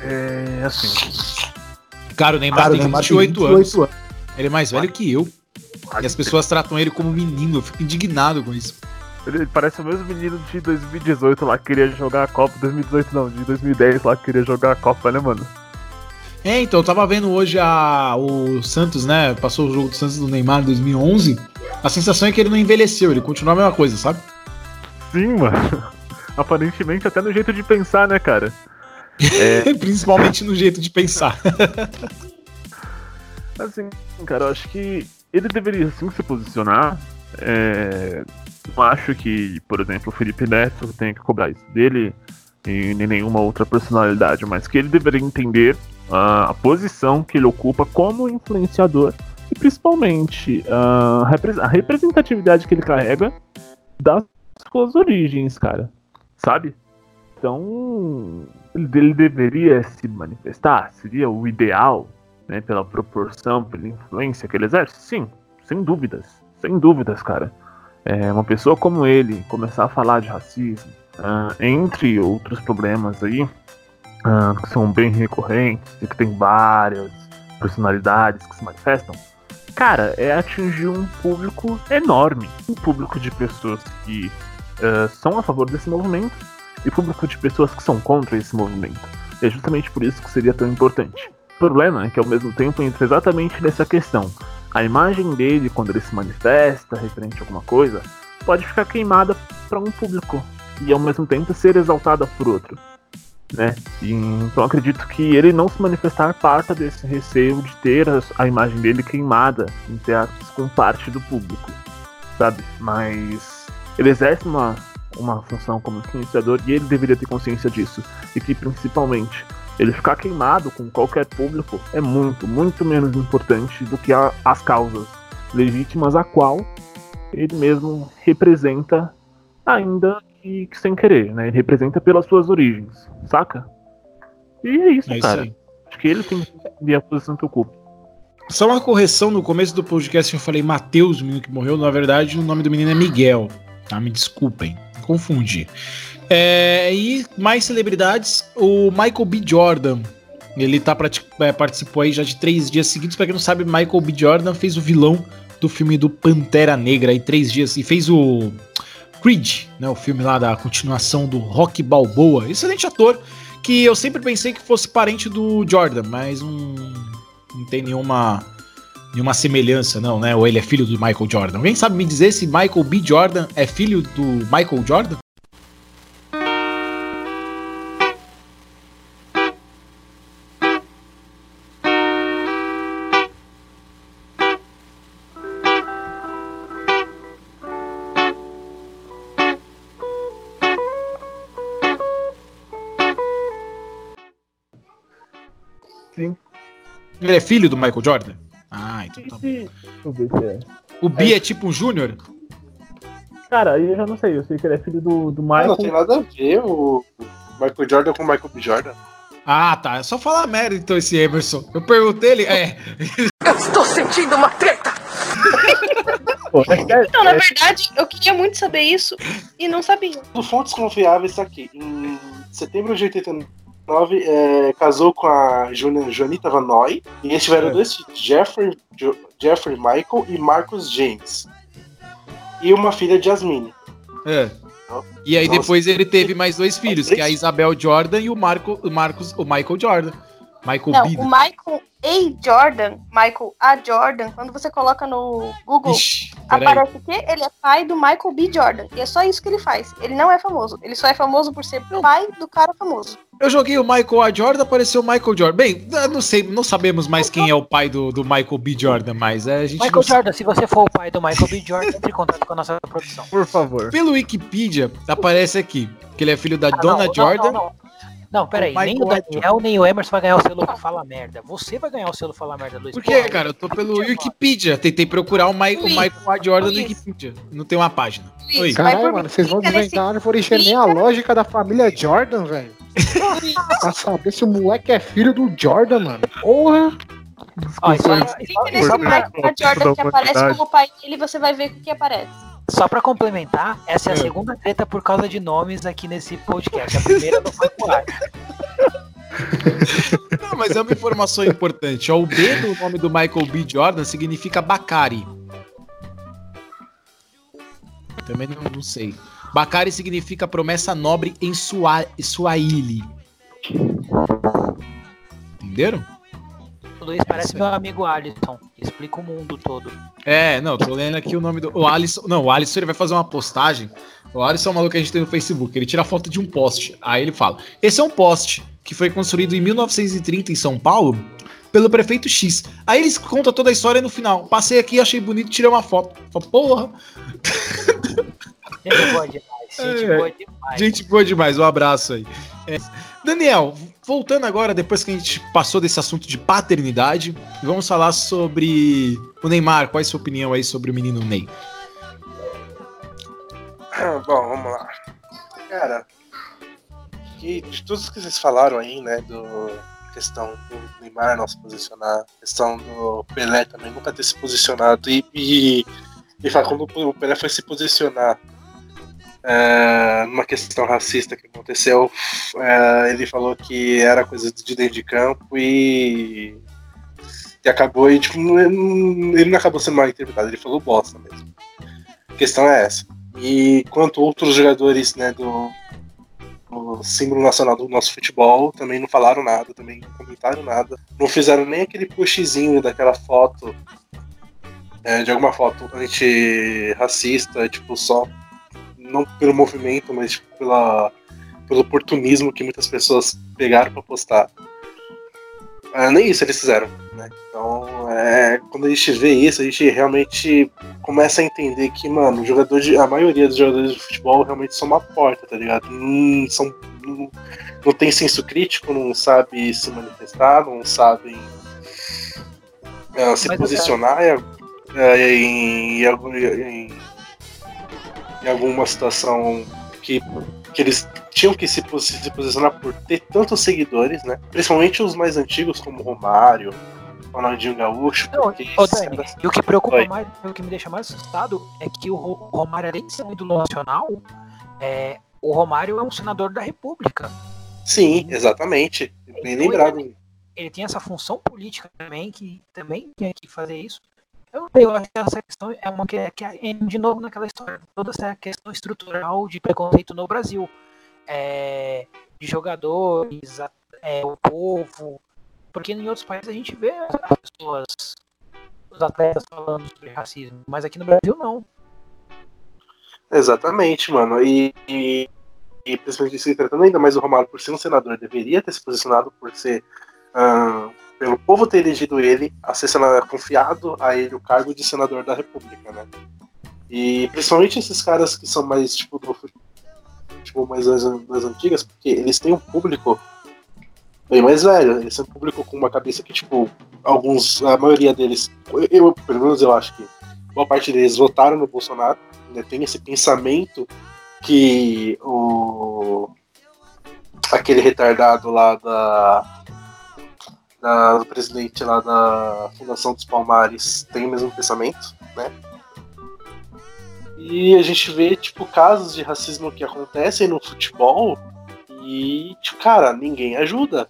S3: é assim.
S1: Cara, o Neymar Cara, tem Neymar 28, tem 28 anos. anos. Ele é mais velho que eu. E as pessoas tratam ele como menino, eu fico indignado com isso.
S3: Ele parece o mesmo menino de 2018 lá que queria jogar a Copa. 2018 não, de 2010 lá que queria jogar a Copa, né, mano?
S1: É, então, eu tava vendo hoje a, o Santos, né? Passou o jogo do Santos do Neymar em 2011. A sensação é que ele não envelheceu, ele continua a mesma coisa, sabe?
S3: Sim, mano. Aparentemente até no jeito de pensar, né, cara?
S1: É... Principalmente no jeito de pensar.
S3: assim, cara, eu acho que ele deveria sim se posicionar. É, não acho que, por exemplo, o Felipe Neto tenha que cobrar isso dele e nem nenhuma outra personalidade, mas que ele deveria entender uh, a posição que ele ocupa como influenciador e principalmente uh, a representatividade que ele carrega das suas origens, cara. Sabe? Então, ele, ele deveria se manifestar, seria o ideal, né, pela proporção, pela influência que ele exerce? Sim, sem dúvidas, sem dúvidas, cara. É, uma pessoa como ele começar a falar de racismo, uh, entre outros problemas aí, uh, que são bem recorrentes e que tem várias personalidades que se manifestam, cara, é atingir um público enorme. Um público de pessoas que uh, são a favor desse movimento e público de pessoas que são contra esse movimento. É justamente por isso que seria tão importante. Problema é que ao mesmo tempo entra exatamente nessa questão. A imagem dele, quando ele se manifesta referente a alguma coisa, pode ficar queimada para um público e ao mesmo tempo ser exaltada por outro. Né? E, então acredito que ele não se manifestar parta desse receio de ter a, a imagem dele queimada, em teatros, com parte do público, sabe? Mas ele exerce uma, uma função como influenciador e ele deveria ter consciência disso. E que principalmente ele ficar queimado com qualquer público é muito, muito menos importante do que a, as causas legítimas a qual ele mesmo representa ainda que, que, sem querer, né? Ele representa pelas suas origens, saca? E é isso, é cara. Acho que ele tem que a posição que ocupa.
S1: Só uma correção, no começo do podcast eu falei Matheus, o menino que morreu, na verdade o nome do menino é Miguel, tá? Me desculpem, confundi. É, e mais celebridades, o Michael B. Jordan. Ele tá, é, participou aí já de três dias seguidos. Pra quem não sabe, Michael B. Jordan fez o vilão do filme do Pantera Negra aí três dias. E fez o Creed, né? O filme lá da continuação do Rock Balboa. Excelente ator, que eu sempre pensei que fosse parente do Jordan, mas não, não tem nenhuma nenhuma semelhança, não, né? Ou ele é filho do Michael Jordan. Alguém sabe me dizer se Michael B. Jordan é filho do Michael Jordan? Ele é filho do Michael Jordan? Ah, então tá bom. É. O Bi é, é tipo um Júnior?
S3: Cara, eu já não sei, eu sei que ele é filho do, do Michael.
S6: Não, não tem nada a ver o Michael Jordan com o Michael B. Jordan.
S1: Ah, tá. É só falar merda então esse Emerson. Eu perguntei ele. É.
S7: Eu estou sentindo uma treta!
S4: então, na verdade, eu queria muito saber isso e não sabia.
S6: No fontes confiáveis, tá aqui. Em setembro de 89, é, casou com a Jonita Vanoy e eles tiveram é. dois filhos, Jeffrey, jo, Jeffrey Michael e Marcus James. E uma filha, Jasmine.
S1: É. E aí Nossa. depois ele teve mais dois filhos, que é a Isabel Jordan e o, Marco, o Marcos, o Michael Jordan.
S4: Michael Não, o Michael A. Jordan, Michael A. Jordan, quando você coloca no Google, Ixi, aparece que ele é pai do Michael B. Jordan. E é só isso que ele faz. Ele não é famoso. Ele só é famoso por ser pai do cara famoso.
S1: Eu joguei o Michael A. Jordan, apareceu o Michael Jordan. Bem, não sei, não sabemos mais quem é o pai do, do Michael B. Jordan, mas é, a gente.
S2: Michael Jordan, se você for o pai do Michael B. Jordan, entre em contato com a nossa produção.
S1: Por favor. Pelo Wikipedia, aparece aqui que ele é filho da ah, Dona não, Jordan. Não, não,
S2: não, peraí, nem o Daniel nem o Emerson vai ganhar o selo Fala Merda. Você vai ganhar o selo Fala Merda, Luiz.
S1: Por quê, cara? Eu tô pelo Wikipedia. Tentei procurar o, Mike, o Michael. Jordan no Wikipedia. Não tem uma página.
S5: Oi. Caralho, mano, vocês vão desvendar a árvore genealógica da família Jordan, velho. pra saber se o moleque é filho do Jordan, mano. Porra!
S4: Ó, só, nesse Michael Jordan que aparece como pai dele, você vai ver o que aparece.
S2: Só pra complementar, essa é a é. segunda treta por causa de nomes aqui nesse podcast. A primeira não foi com ar.
S1: Não, mas é uma informação importante. O B do nome do Michael B. Jordan significa Bacari. Também não, não sei. Bacari significa promessa nobre em Swahili. Entenderam?
S2: Luiz parece meu amigo Alisson. Explica o mundo todo.
S1: É, não, tô lendo aqui o nome do. O Alisson. Não, o Alisson ele vai fazer uma postagem. O Alisson é um maluco que a gente tem no Facebook. Ele tira a foto de um poste. Aí ele fala: Esse é um poste que foi construído em 1930 em São Paulo pelo prefeito X. Aí eles contam toda a história no final. Passei aqui, achei bonito, tirei uma foto. Fala, porra!
S2: Boa demais. Gente é, boa demais.
S1: Gente boa demais. Um abraço aí. É. Daniel, voltando agora, depois que a gente passou desse assunto de paternidade, vamos falar sobre o Neymar. Qual é a sua opinião aí sobre o menino Ney?
S6: Bom, vamos lá. Cara, de tudo que vocês falaram aí, né, do questão do Neymar não se posicionar, a questão do Pelé também nunca ter se posicionado. E, e, e quando o Pelé foi se posicionar é, numa questão racista que aconteceu, é, ele falou que era coisa de dentro de campo e, e acabou e tipo, ele não acabou sendo mal interpretado, ele falou bosta mesmo. A questão é essa. E quanto outros jogadores né, do, do símbolo nacional do nosso futebol também não falaram nada, também não comentaram nada, não fizeram nem aquele pushzinho daquela foto, é, de alguma foto anti-racista, tipo, só não pelo movimento, mas tipo, pela, pelo oportunismo que muitas pessoas pegaram para postar. Ah, nem isso eles fizeram. Né? Então, é, quando a gente vê isso, a gente realmente começa a entender que, mano, jogador de, a maioria dos jogadores de futebol realmente são uma porta, tá ligado? Não, são, não, não tem senso crítico, não sabe se manifestar, não sabem uh, se mas posicionar é... em, em, em, em alguma situação que, que eles tinham que se, se posicionar por ter tantos seguidores, né? Principalmente os mais antigos, como Romário, Ronaldinho Gaúcho. Não,
S2: ô, Dani, e o que preocupa Oi. mais, o que me deixa mais assustado é que o Romário, além de ser um ídolo nacional, é, o Romário é um senador da República.
S6: Sim, exatamente. Bem então, lembrado.
S2: Ele, ele, tem essa função política também, que também tem que fazer isso. Eu, eu acho que essa questão é uma que, é, que é, de novo naquela história, toda essa questão estrutural de preconceito no Brasil. É, de jogadores, é, o povo, porque em outros países a gente vê as pessoas, os atletas falando sobre racismo, mas aqui no Brasil não.
S6: Exatamente, mano. E, e, e principalmente se tratando ainda mais do Romário por ser um senador, deveria ter se posicionado por ser. Uh, pelo povo ter elegido ele a ser senador, confiado a ele o cargo de senador da República, né? E principalmente esses caras que são mais tipo do tipo mais das, das antigas, porque eles têm um público bem mais velho. Esse é um público com uma cabeça que, tipo, alguns, a maioria deles, eu, pelo menos eu acho que boa parte deles votaram no Bolsonaro, né, tem esse pensamento que o aquele retardado lá da, da do presidente lá da Fundação dos Palmares tem o mesmo pensamento, né? E a gente vê, tipo, casos de racismo que acontecem no futebol e, tipo, cara, ninguém ajuda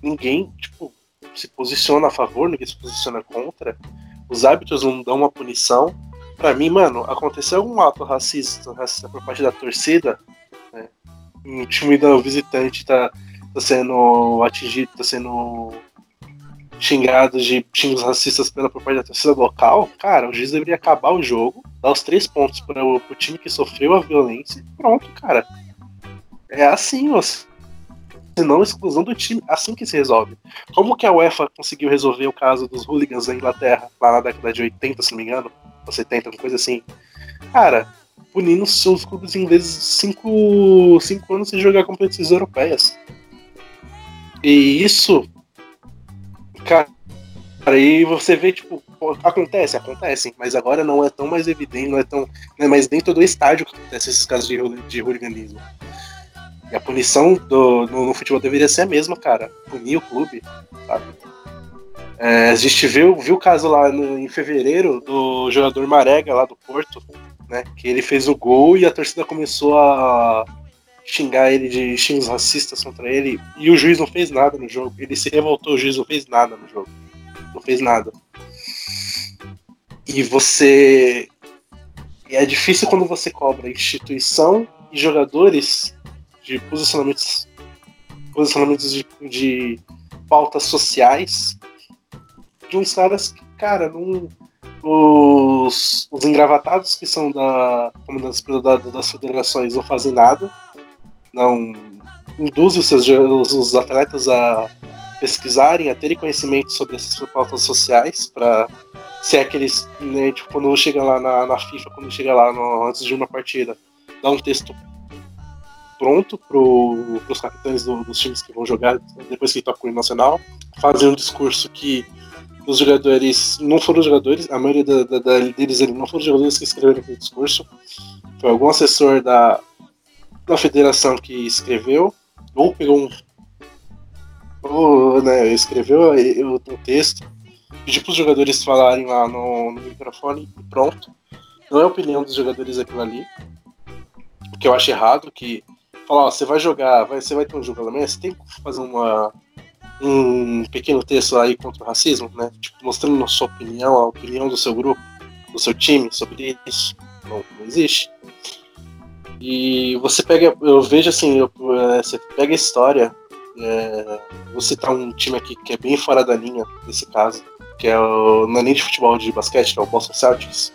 S6: ninguém, tipo, se posiciona a favor, ninguém se posiciona contra. Os árbitros não dão uma punição. Para mim, mano, aconteceu algum ato racista, racista por parte da torcida, né? Um time da visitante tá, tá sendo atingido, tá sendo xingado de xingos racistas pela por parte da torcida local, cara, o juiz deveria acabar o jogo, dar os três pontos para o time que sofreu a violência pronto, cara. É assim, você senão exclusão do time. Assim que se resolve. Como que a UEFA conseguiu resolver o caso dos hooligans da Inglaterra, lá na década de 80, se não me engano, ou 70, alguma coisa assim? Cara, punindo seus clubes ingleses 5 cinco anos sem jogar competições europeias. E isso. Cara, aí você vê, tipo, acontece, acontece, mas agora não é tão mais evidente, não é tão. Não é mais dentro do estádio que acontece esses casos de, de hooliganismo. E a punição do, no, no, futebol deveria ser a mesma, cara. Punir o clube, sabe? É, a gente viu, viu o caso lá no, em fevereiro do jogador Marega, lá do Porto, né? Que ele fez o gol e a torcida começou a xingar ele de xingos racistas contra ele. E o juiz não fez nada no jogo. Ele se revoltou, o juiz não fez nada no jogo. Não fez nada. E você. E é difícil quando você cobra instituição e jogadores de posicionamentos, posicionamentos de, de pautas sociais de uns caras que, cara, não. Os, os engravatados que são da comandantes da, das federações não fazem nada, não induzem os, seus, os, os atletas a pesquisarem, a terem conhecimento sobre essas pautas sociais, para ser aqueles, né, tipo, quando chega lá na, na FIFA, quando chega lá no, antes de uma partida, dá um texto pronto para os capitães do, dos times que vão jogar depois que toca o nacional, fazer um discurso que os jogadores não foram jogadores, a maioria da, da, da, deles não foram jogadores que escreveram aquele discurso, foi algum assessor da, da federação que escreveu, ou pegou um, ou, né, escreveu o, texto, pediu para os jogadores falarem lá no, no, microfone e pronto. Não é a opinião dos jogadores aquilo ali. O que eu acho errado, que falar, você vai jogar, vai, você vai ter um jogo amanhã, você tem que fazer uma, um pequeno texto aí contra o racismo, né? Tipo, mostrando a sua opinião, a opinião do seu grupo, do seu time sobre isso. Não, não existe. E você pega, eu vejo assim, eu, é, você pega a história, é, vou citar um time aqui que é bem fora da linha nesse caso, que é o na linha de futebol de basquete, que é o Boston Celtics,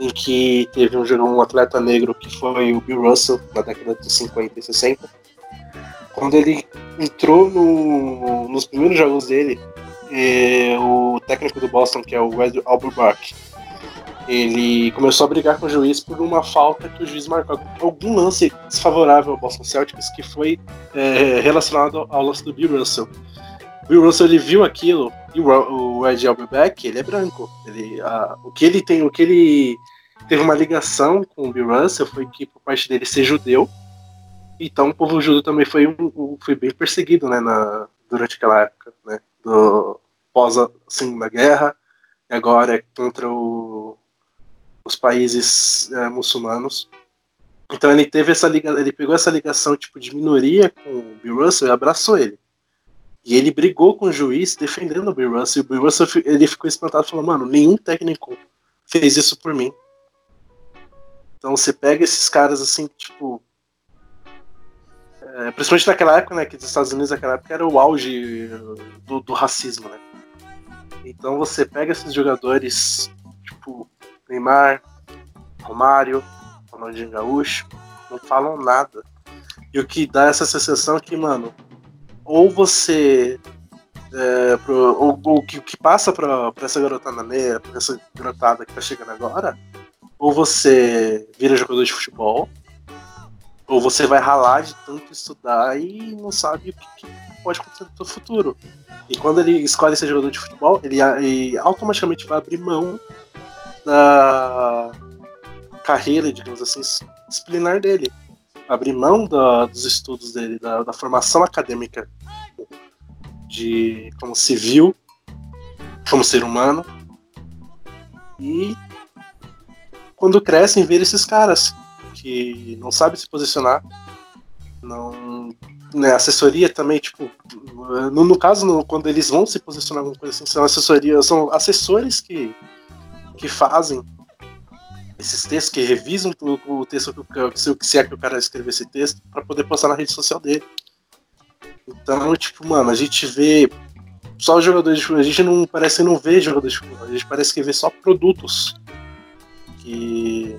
S6: em que teve um, um atleta negro que foi o Bill Russell na década de 50 e 60. Quando ele entrou no, nos primeiros jogos dele, é, o técnico do Boston, que é o Ed Auerbach, ele começou a brigar com o juiz por uma falta que o juiz marcou. Algum lance desfavorável ao Boston Celtics que foi é, relacionado ao lance do Bill Russell. O Bill Russell ele viu aquilo e o, o Ed Albeck ele é branco. Ele, a, o que ele tem, o que ele teve uma ligação com o Bill Russell foi que por parte dele ser judeu. Então o povo judeu também foi, um, foi bem perseguido, né, na, durante aquela época, né, do pós a Segunda Guerra. Agora é contra o, os países é, muçulmanos. Então ele teve essa ligação, ele pegou essa ligação tipo de minoria com o Bill Russell e abraçou ele. E ele brigou com o juiz defendendo o Bill Russell. E o Bill Russell ele ficou espantado falou: Mano, nenhum técnico fez isso por mim. Então você pega esses caras assim, tipo. É, principalmente naquela época, né? Que os Estados Unidos naquela época era o auge do, do racismo, né? Então você pega esses jogadores, tipo, Neymar, Romário, Ronaldinho Gaúcho, não falam nada. E o que dá essa sensação é que, mano, ou você. É, pro, ou, o que, que passa pra, pra essa garotada negra, pra essa garotada que tá chegando agora, ou você vira jogador de futebol, ou você vai ralar de tanto estudar e não sabe o que, que pode acontecer no futuro. E quando ele escolhe ser jogador de futebol, ele, ele automaticamente vai abrir mão da carreira, digamos assim, disciplinar dele. Abrir mão da, dos estudos dele, da, da, formação acadêmica de como civil, como ser humano. E quando crescem, ver esses caras que não sabem se posicionar, não né, assessoria também, tipo, no, no caso, no, quando eles vão se posicionar alguma coisa assim, são assessoria, são assessores que que fazem esses textos, que revisam o, o texto que se é que o cara escreveu esse texto, para poder postar na rede social dele. Então, tipo, mano, a gente vê só jogadores de futebol, a gente não parece não vê jogadores de futebol, a gente parece que vê só produtos que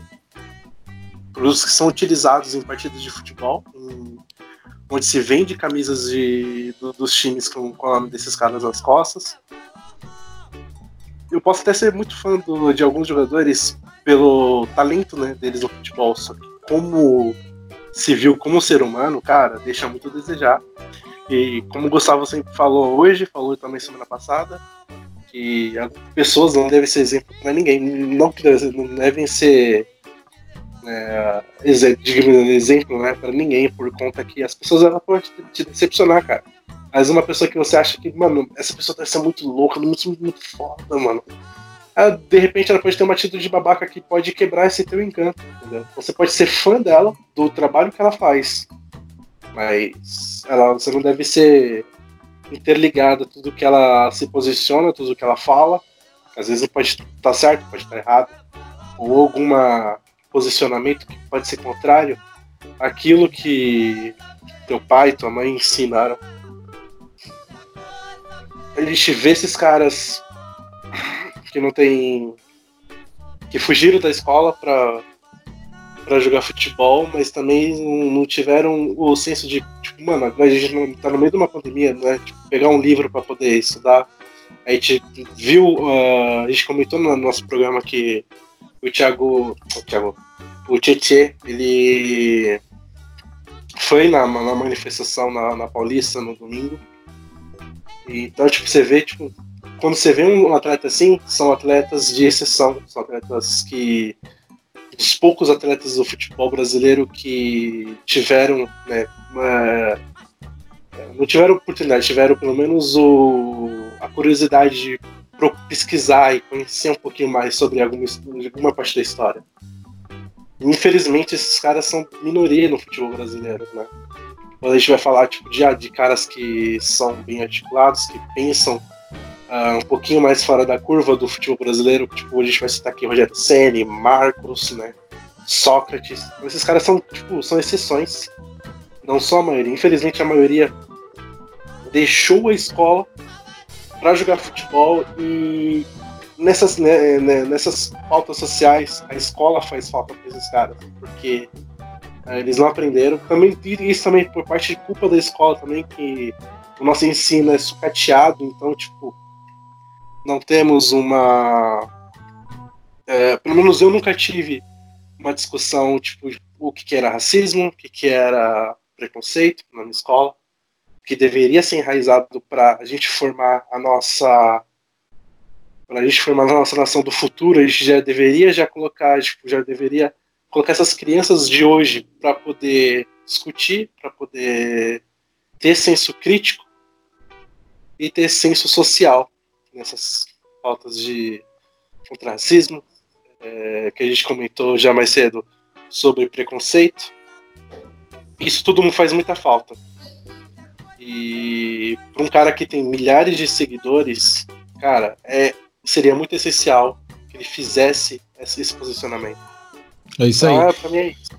S6: produtos que são utilizados em partidas de futebol, em, onde se vende camisas de, do, dos times com, com o nome desses caras nas costas eu posso até ser muito fã do, de alguns jogadores pelo talento né, deles no futebol, só que como civil, como ser humano, cara, deixa muito a desejar. E como o Gustavo sempre falou hoje, falou também semana passada, que pessoas não devem ser exemplo para ninguém, não devem ser é, exemplo né, para ninguém, por conta que as pessoas elas podem te decepcionar, cara. Mas uma pessoa que você acha que, mano, essa pessoa deve ser muito louca, muito, muito foda, mano. Ela, de repente ela pode ter uma atitude de babaca que pode quebrar esse teu encanto, entendeu? Você pode ser fã dela, do trabalho que ela faz. Mas ela, você não deve ser interligado a tudo que ela se posiciona, tudo que ela fala. Às vezes pode estar tá certo, pode estar errado. Ou algum posicionamento que pode ser contrário àquilo que teu pai, tua mãe ensinaram a gente vê esses caras que não tem. que fugiram da escola pra, pra jogar futebol, mas também não tiveram o senso de, tipo, mano, a gente não tá no meio de uma pandemia, né? Tipo, pegar um livro para poder estudar. A gente viu, uh, a gente comentou no nosso programa que o Thiago. O Thiago. O Tietê, ele foi na, na manifestação na, na Paulista no domingo então, tipo, você vê, tipo, quando você vê um atleta assim, são atletas de exceção, são atletas que. Dos poucos atletas do futebol brasileiro que tiveram né, uma, não tiveram oportunidade, tiveram pelo menos o, a curiosidade de pesquisar e conhecer um pouquinho mais sobre alguma, alguma parte da história. Infelizmente, esses caras são minoria no futebol brasileiro, né? Quando a gente vai falar tipo, de, de caras que são bem articulados, que pensam uh, um pouquinho mais fora da curva do futebol brasileiro, tipo, a gente vai citar aqui Rogério Ceni, Marcos, né? Sócrates. Esses caras são, tipo, são exceções. Não são a maioria. Infelizmente, a maioria deixou a escola para jogar futebol e nessas, né, né, nessas pautas sociais a escola faz falta para esses caras, porque é, eles não aprenderam. Também isso também por parte de culpa da escola também que o nosso ensino é sucateado, então tipo não temos uma é, pelo menos eu nunca tive uma discussão tipo o que, que era racismo, o que, que era preconceito na minha escola que deveria ser enraizado para a gente formar a nossa para a gente formar a nossa nação do futuro, a gente já deveria já colocar, tipo, já deveria colocar essas crianças de hoje para poder discutir, para poder ter senso crítico e ter senso social nessas pautas de contra racismo, é, que a gente comentou já mais cedo sobre preconceito. Isso tudo faz muita falta. E para um cara que tem milhares de seguidores, cara, é, seria muito essencial que ele fizesse esse posicionamento.
S1: É isso aí. Então, pra mim é isso.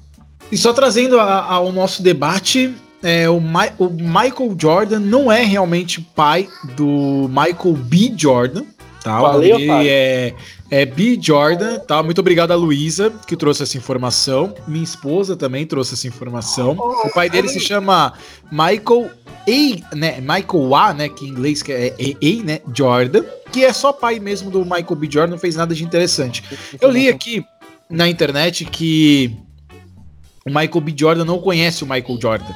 S1: E só trazendo a, ao nosso debate, é, o, Ma o Michael Jordan não é realmente pai do Michael B. Jordan. Tá? Valeu, o nome é, é B. Jordan, tá? Muito obrigado a Luísa, que trouxe essa informação. Minha esposa também trouxe essa informação. O pai dele se chama Michael A, né? Michael A, né? Que em inglês é A, né? Jordan, que é só pai mesmo do Michael B. Jordan, não fez nada de interessante. Eu li aqui na internet que o Michael B. Jordan não conhece o Michael Jordan.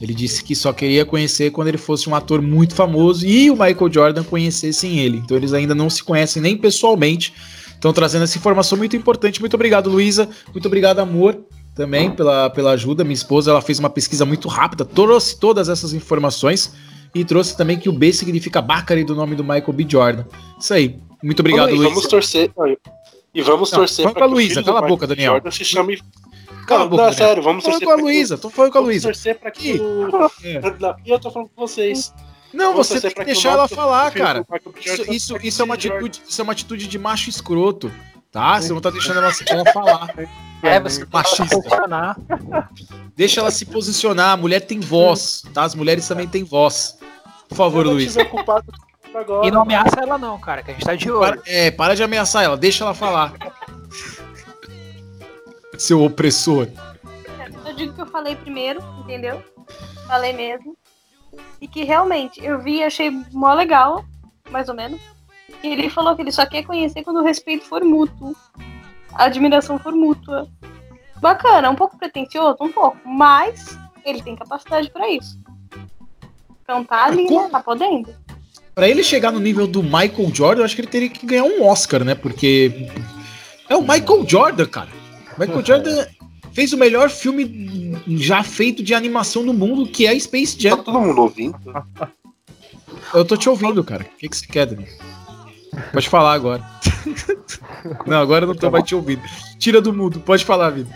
S1: Ele disse que só queria conhecer quando ele fosse um ator muito famoso e o Michael Jordan conhecessem ele. Então eles ainda não se conhecem nem pessoalmente. Estão trazendo essa informação muito importante. Muito obrigado, Luísa. Muito obrigado, amor, também pela, pela ajuda. Minha esposa ela fez uma pesquisa muito rápida, trouxe todas essas informações e trouxe também que o B significa Bacari do nome do Michael B. Jordan. Isso aí. Muito obrigado,
S6: Luísa. Vamos torcer. E vamos não, torcer
S1: para Luísa. Cala a boca, Daniel.
S6: Jordan se chame
S1: Cala a boca.
S6: Não, sério, vamos
S1: torcer com a Luísa. Tô falando com a Luísa.
S6: Torcer pra que. E eu tô falando com vocês.
S1: Não, você tem que deixar ela falar, cara. Isso, isso, isso, é uma atitude, isso é uma atitude de macho escroto, tá? Você não tá deixando ela, ela falar.
S2: É, você machista.
S1: Deixa ela se posicionar. A mulher tem voz, tá? As mulheres também têm voz. Por favor, Luiz.
S2: E não ameaça ela, não, cara, que a gente tá de olho.
S1: É, para de ameaçar ela, deixa ela falar seu opressor.
S4: Eu digo que eu falei primeiro, entendeu? Falei mesmo. E que realmente eu vi e achei mó legal, mais ou menos. E ele falou que ele só quer conhecer quando o respeito for mútuo. A admiração for mútua. Bacana, um pouco pretencioso, um pouco, mas ele tem capacidade para isso. Então tá ali, né? Tá podendo.
S1: Pra ele chegar no nível do Michael Jordan, eu acho que ele teria que ganhar um Oscar, né? Porque é o Michael Jordan, cara. Michael Jordan fez o melhor filme já feito de animação do mundo, que é Space Jam.
S6: Tá todo mundo ouvindo?
S1: Eu tô te ouvindo, cara. O que, que você quer, Dani? Pode falar agora. não, agora eu não tô mais te ouvindo. Tira do mundo, pode falar, Vini.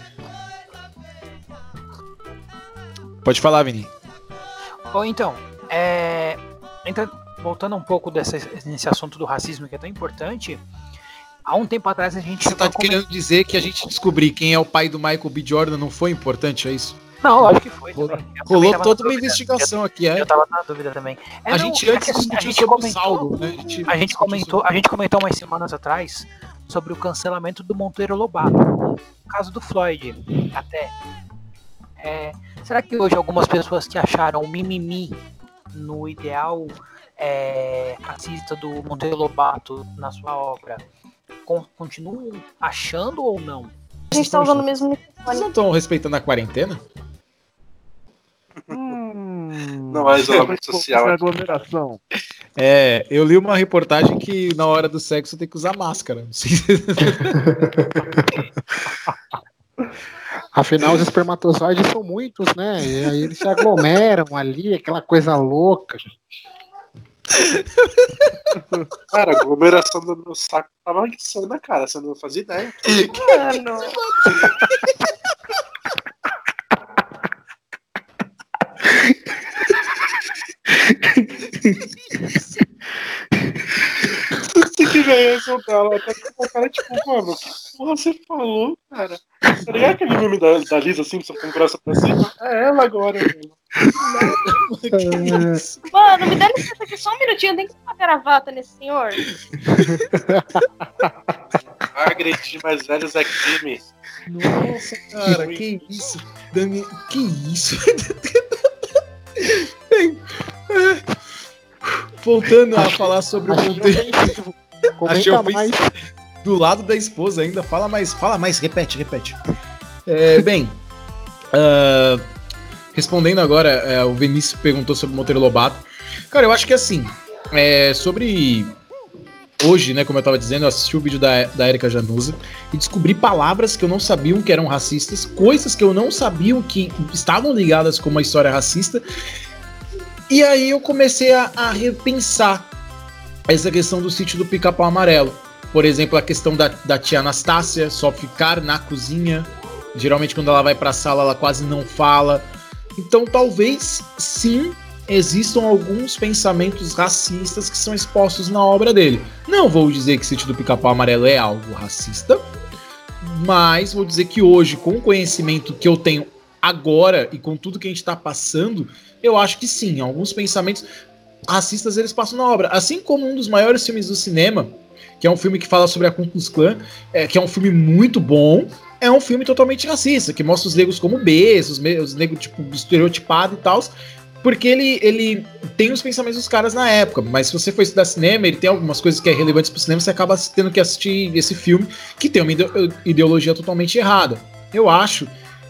S1: Pode falar, Vini.
S2: Bom, então, é... Então, voltando um pouco dessa, desse assunto do racismo que é tão importante, há um tempo atrás a gente.
S1: Você tá querendo dizer que a gente descobrir quem é o pai do Michael B. Jordan não foi importante, é isso?
S2: Não, acho que foi.
S1: Rolou toda uma investigação
S2: eu,
S1: aqui, é.
S2: Eu tava na dúvida também.
S1: É, a não, gente antes discutiu a gente sobre comentou, o saldo, né?
S2: A gente, a gente comentou, sobre... a gente comentou umas semanas atrás sobre o cancelamento do Monteiro Lobato, no caso do Floyd, até. É, será que hoje algumas pessoas que acharam o mimimi no ideal é, racista do Monteiro Lobato na sua obra continuam achando ou não?
S4: A gente tá usando o mesmo
S1: microfone. Vocês não estão respeitando a quarentena?
S6: Hum, não é isolamento social.
S3: aglomeração.
S1: É, eu li uma reportagem que na hora do sexo tem que usar máscara.
S5: Afinal, os espermatozoides são muitos, né? E aí eles se aglomeram ali, aquela coisa louca.
S6: Cara, a aglomeração do meu saco tava insana, cara. Você não fazia ideia. Mano. que reação dela. Tá com a cara tipo, mano, que porra você falou, cara? Tá ligado aquele meme da, da Lisa Simpson com graça pra cima? É ela agora, mano.
S4: Mano, me dá licença aqui só um minutinho, tem que uma gravata nesse senhor.
S6: Agredir mais velhos é crime.
S1: Nossa, cara, que isso? Dani, que isso? Bem, é, voltando a falar sobre o contexto. Achei mais. Do lado da esposa ainda. Fala mais, fala mais, repete, repete. É, bem, uh, respondendo agora, é, o Vinícius perguntou sobre o Monteiro Lobato. Cara, eu acho que assim, é, sobre hoje, né, como eu tava dizendo, eu assisti o vídeo da, da Erika Januza e descobri palavras que eu não sabia que eram racistas, coisas que eu não sabia que estavam ligadas com uma história racista. E aí eu comecei a, a repensar essa questão do sítio do pica-pau amarelo. Por exemplo, a questão da, da tia Anastácia só ficar na cozinha. Geralmente, quando ela vai pra sala, ela quase não fala. Então, talvez sim existam alguns pensamentos racistas que são expostos na obra dele. Não vou dizer que Sítio do Pica-Pau Amarelo é algo racista, mas vou dizer que hoje, com o conhecimento que eu tenho agora e com tudo que a gente está passando, eu acho que sim, alguns pensamentos racistas eles passam na obra. Assim como um dos maiores filmes do cinema, que é um filme que fala sobre a Ku Klux Klan, é, que é um filme muito bom, é um filme totalmente racista, que mostra os negros como Bs, os, os negros tipo estereotipados e tal, porque ele, ele tem os pensamentos dos caras na época, mas se você for estudar cinema, ele tem algumas coisas que é relevantes pro cinema, você acaba tendo que assistir esse filme que tem uma ideologia totalmente errada. Eu acho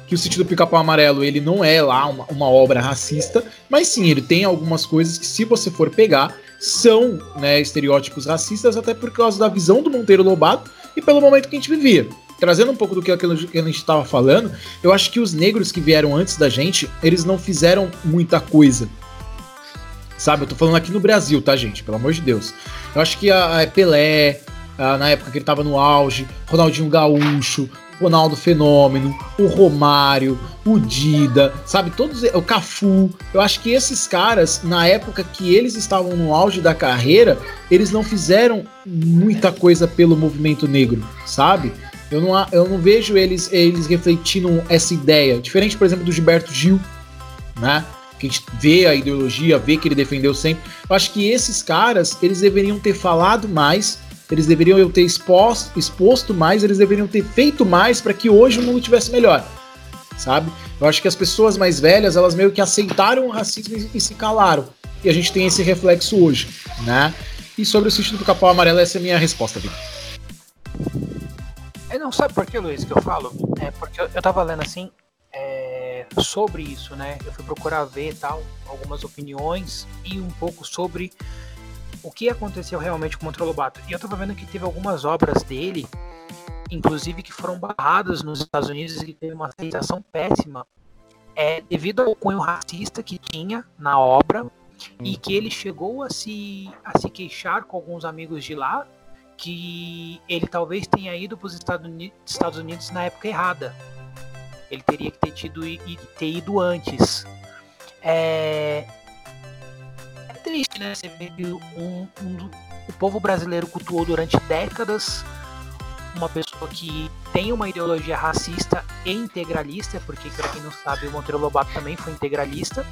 S1: que o Sítio do Pica-Pau Amarelo ele não é lá uma, uma, obra racista, mas sim, ele tem algumas coisas que, se você for pegar, são né, estereótipos racistas, até por causa da visão do Monteiro Lobato e pelo momento que a gente vivia. Trazendo um pouco do que a gente estava falando, eu acho que os negros que vieram antes da gente, eles não fizeram muita coisa. Sabe, eu tô falando aqui no Brasil, tá, gente? Pelo amor de Deus. Eu acho que a, Pelé, a, na época que ele tava no auge, Ronaldinho Gaúcho, Ronaldo Fenômeno, o Romário, o Dida, sabe? Todos o Cafu. Eu acho que esses caras, na época que eles estavam no auge da carreira, eles não fizeram muita coisa pelo movimento negro, sabe? Eu não, eu não vejo eles, eles refletindo essa ideia. Diferente, por exemplo, do Gilberto Gil, né? Que a gente vê a ideologia, vê que ele defendeu sempre. Eu acho que esses caras, eles deveriam ter falado mais eles deveriam ter exposto, exposto mais, eles deveriam ter feito mais para que hoje o mundo tivesse melhor. Sabe? Eu acho que as pessoas mais velhas, elas meio que aceitaram o racismo e, se calaram. E a gente tem esse reflexo hoje, né? E sobre o sítio do Capão Amarelo, essa é a minha resposta, Vitor.
S2: É, não sabe por que, Luiz, que eu falo? É porque eu, eu tava lendo assim é, sobre isso, né? Eu fui procurar ver tal, algumas opiniões e um pouco sobre o que aconteceu realmente com o Monteiro Lobato. E eu tava vendo que teve algumas obras dele, inclusive que foram barradas nos Estados Unidos e que teve uma aceitação péssima, é, devido ao cunho racista que tinha na obra e que ele chegou a se, a se queixar com alguns amigos de lá que ele talvez tenha ido para os Estados Unidos, na época errada. Ele teria que ter tido ter ido antes. É, triste, né? Você vê que um, um, o povo brasileiro cultuou durante décadas uma pessoa que tem uma ideologia racista e integralista, porque para quem não sabe, o Monteiro Lobato também foi integralista,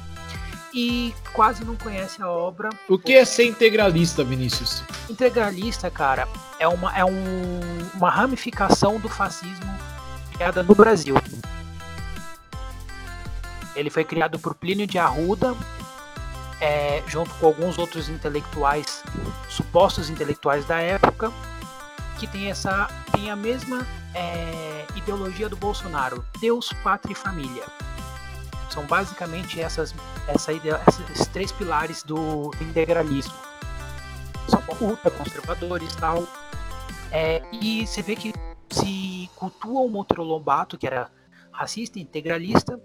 S2: e quase não conhece a obra.
S1: O que é ser integralista, Vinícius?
S2: Integralista, cara, é uma, é um, uma ramificação do fascismo criada no Brasil. Ele foi criado por Plínio de Arruda é, junto com alguns outros intelectuais, supostos intelectuais da época, que tem essa tem a mesma é, ideologia do Bolsonaro, Deus, Pátria e Família. São basicamente essas, essa ideia, esses três pilares do integralismo. São ultra conservadores tal. É, e você vê que se cultua o Monteiro Lobato, que era racista, integralista,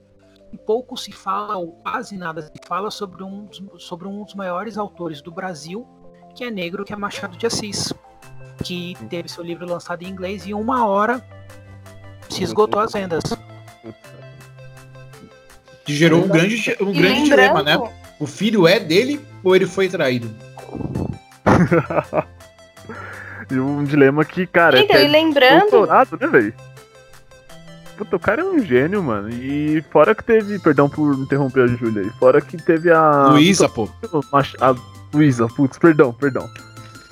S2: e pouco se fala, ou quase nada se fala, sobre um, sobre um dos maiores autores do Brasil, que é negro, que é Machado de Assis, que teve seu livro lançado em inglês e em uma hora se esgotou as vendas.
S1: Que gerou um grande, um grande dilema, né? O filho é dele ou ele foi traído?
S3: e um dilema que, cara.
S4: Então,
S3: é
S4: e lembrando.
S3: Doutorado, né, velho? Puta, o cara é um gênio, mano. E fora que teve. Perdão por interromper a Júlia aí. Fora que teve a.
S1: Luísa, pô.
S3: A Luísa, putz, perdão, perdão.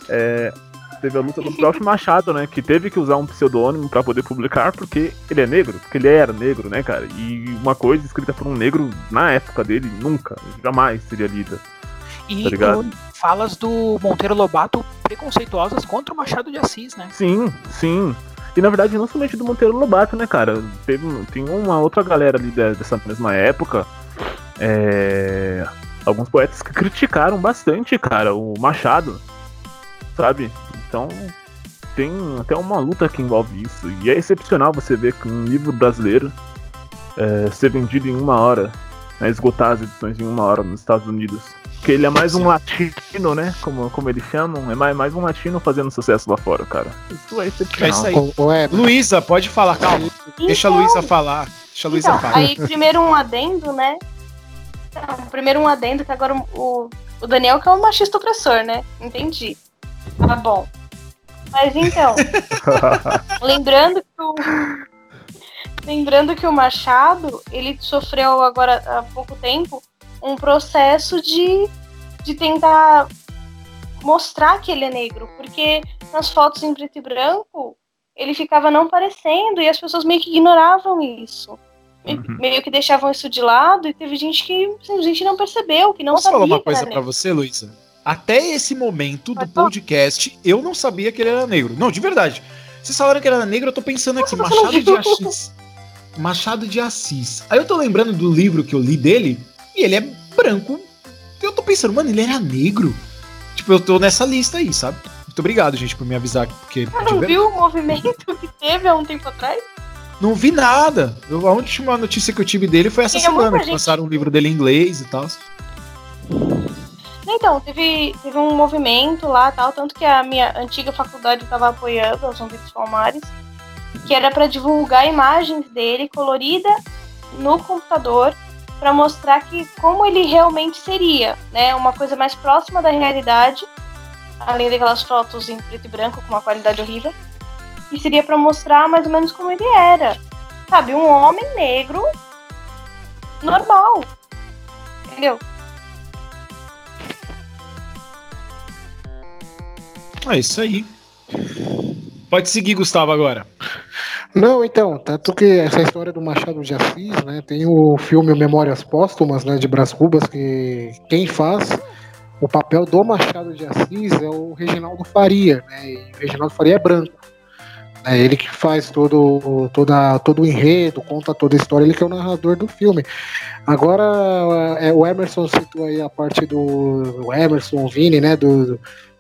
S3: É, teve a luta do próprio Machado, né? Que teve que usar um pseudônimo para poder publicar porque ele é negro, porque ele era negro, né, cara? E uma coisa escrita por um negro na época dele nunca, jamais seria lida.
S2: E tá falas do Monteiro Lobato preconceituosas contra o Machado de Assis, né?
S3: Sim, sim. E na verdade, não somente do Monteiro Lobato, né, cara? Teve, tem uma outra galera ali dessa mesma época. É, alguns poetas que criticaram bastante, cara, o Machado. Sabe? Então, tem até uma luta que envolve isso. E é excepcional você ver que um livro brasileiro é, ser vendido em uma hora, né, esgotar as edições em uma hora nos Estados Unidos. Porque ele é mais um latino, né? Como, como eles chamam. É mais, mais um latino fazendo sucesso lá fora, cara. Isso é excepcional. É isso
S1: aí. O, o Luísa, pode falar, calma. Então, Deixa a Luísa falar. Deixa a Luísa então, falar.
S4: Aí, primeiro um adendo, né? Então, primeiro um adendo, que agora o, o Daniel que é um machista opressor, né? Entendi. Tá bom. Mas então, lembrando que o, lembrando que o Machado, ele sofreu agora há pouco tempo um processo de, de tentar mostrar que ele é negro, porque nas fotos em preto e branco ele ficava não parecendo e as pessoas meio que ignoravam isso. Uhum. Meio que deixavam isso de lado e teve gente que simplesmente não percebeu, que não
S1: Posso
S4: sabia.
S1: Posso falar uma coisa para você, Luísa? Até esse momento do podcast, eu não sabia que ele era negro. Não, de verdade. Vocês falaram que ele era negro, eu tô pensando aqui, Machado de Assis. Machado de Assis. Aí eu tô lembrando do livro que eu li dele, e ele é branco. Eu tô pensando, mano, ele era negro. Tipo, eu tô nessa lista aí, sabe? Muito obrigado, gente, por me avisar porque.
S4: Você não viu o movimento que teve há um tempo atrás?
S1: Não vi nada. Eu, a última notícia que eu tive dele foi essa Tem semana, que lançaram um livro dele em inglês e tal.
S4: Então, teve, teve um movimento lá, tal, tanto que a minha antiga faculdade estava apoiando, os Zumbi dos Palmares, que era para divulgar imagens dele colorida no computador para mostrar que como ele realmente seria, né? Uma coisa mais próxima da realidade, além daquelas fotos em preto e branco com uma qualidade horrível, e seria para mostrar mais ou menos como ele era, sabe, um homem negro normal, entendeu?
S1: É isso aí. Pode seguir, Gustavo, agora.
S5: Não, então, tanto que essa história do Machado de Assis, né, tem o filme Memórias Póstumas, né, de Brás Cubas, que quem faz o papel do Machado de Assis é o Reginaldo Faria, né, e o Reginaldo Faria é branco. É ele que faz todo, toda, todo o enredo, conta toda a história, ele que é o narrador do filme. Agora, é, o Emerson citou aí a parte do Emerson, o Vini, né, do,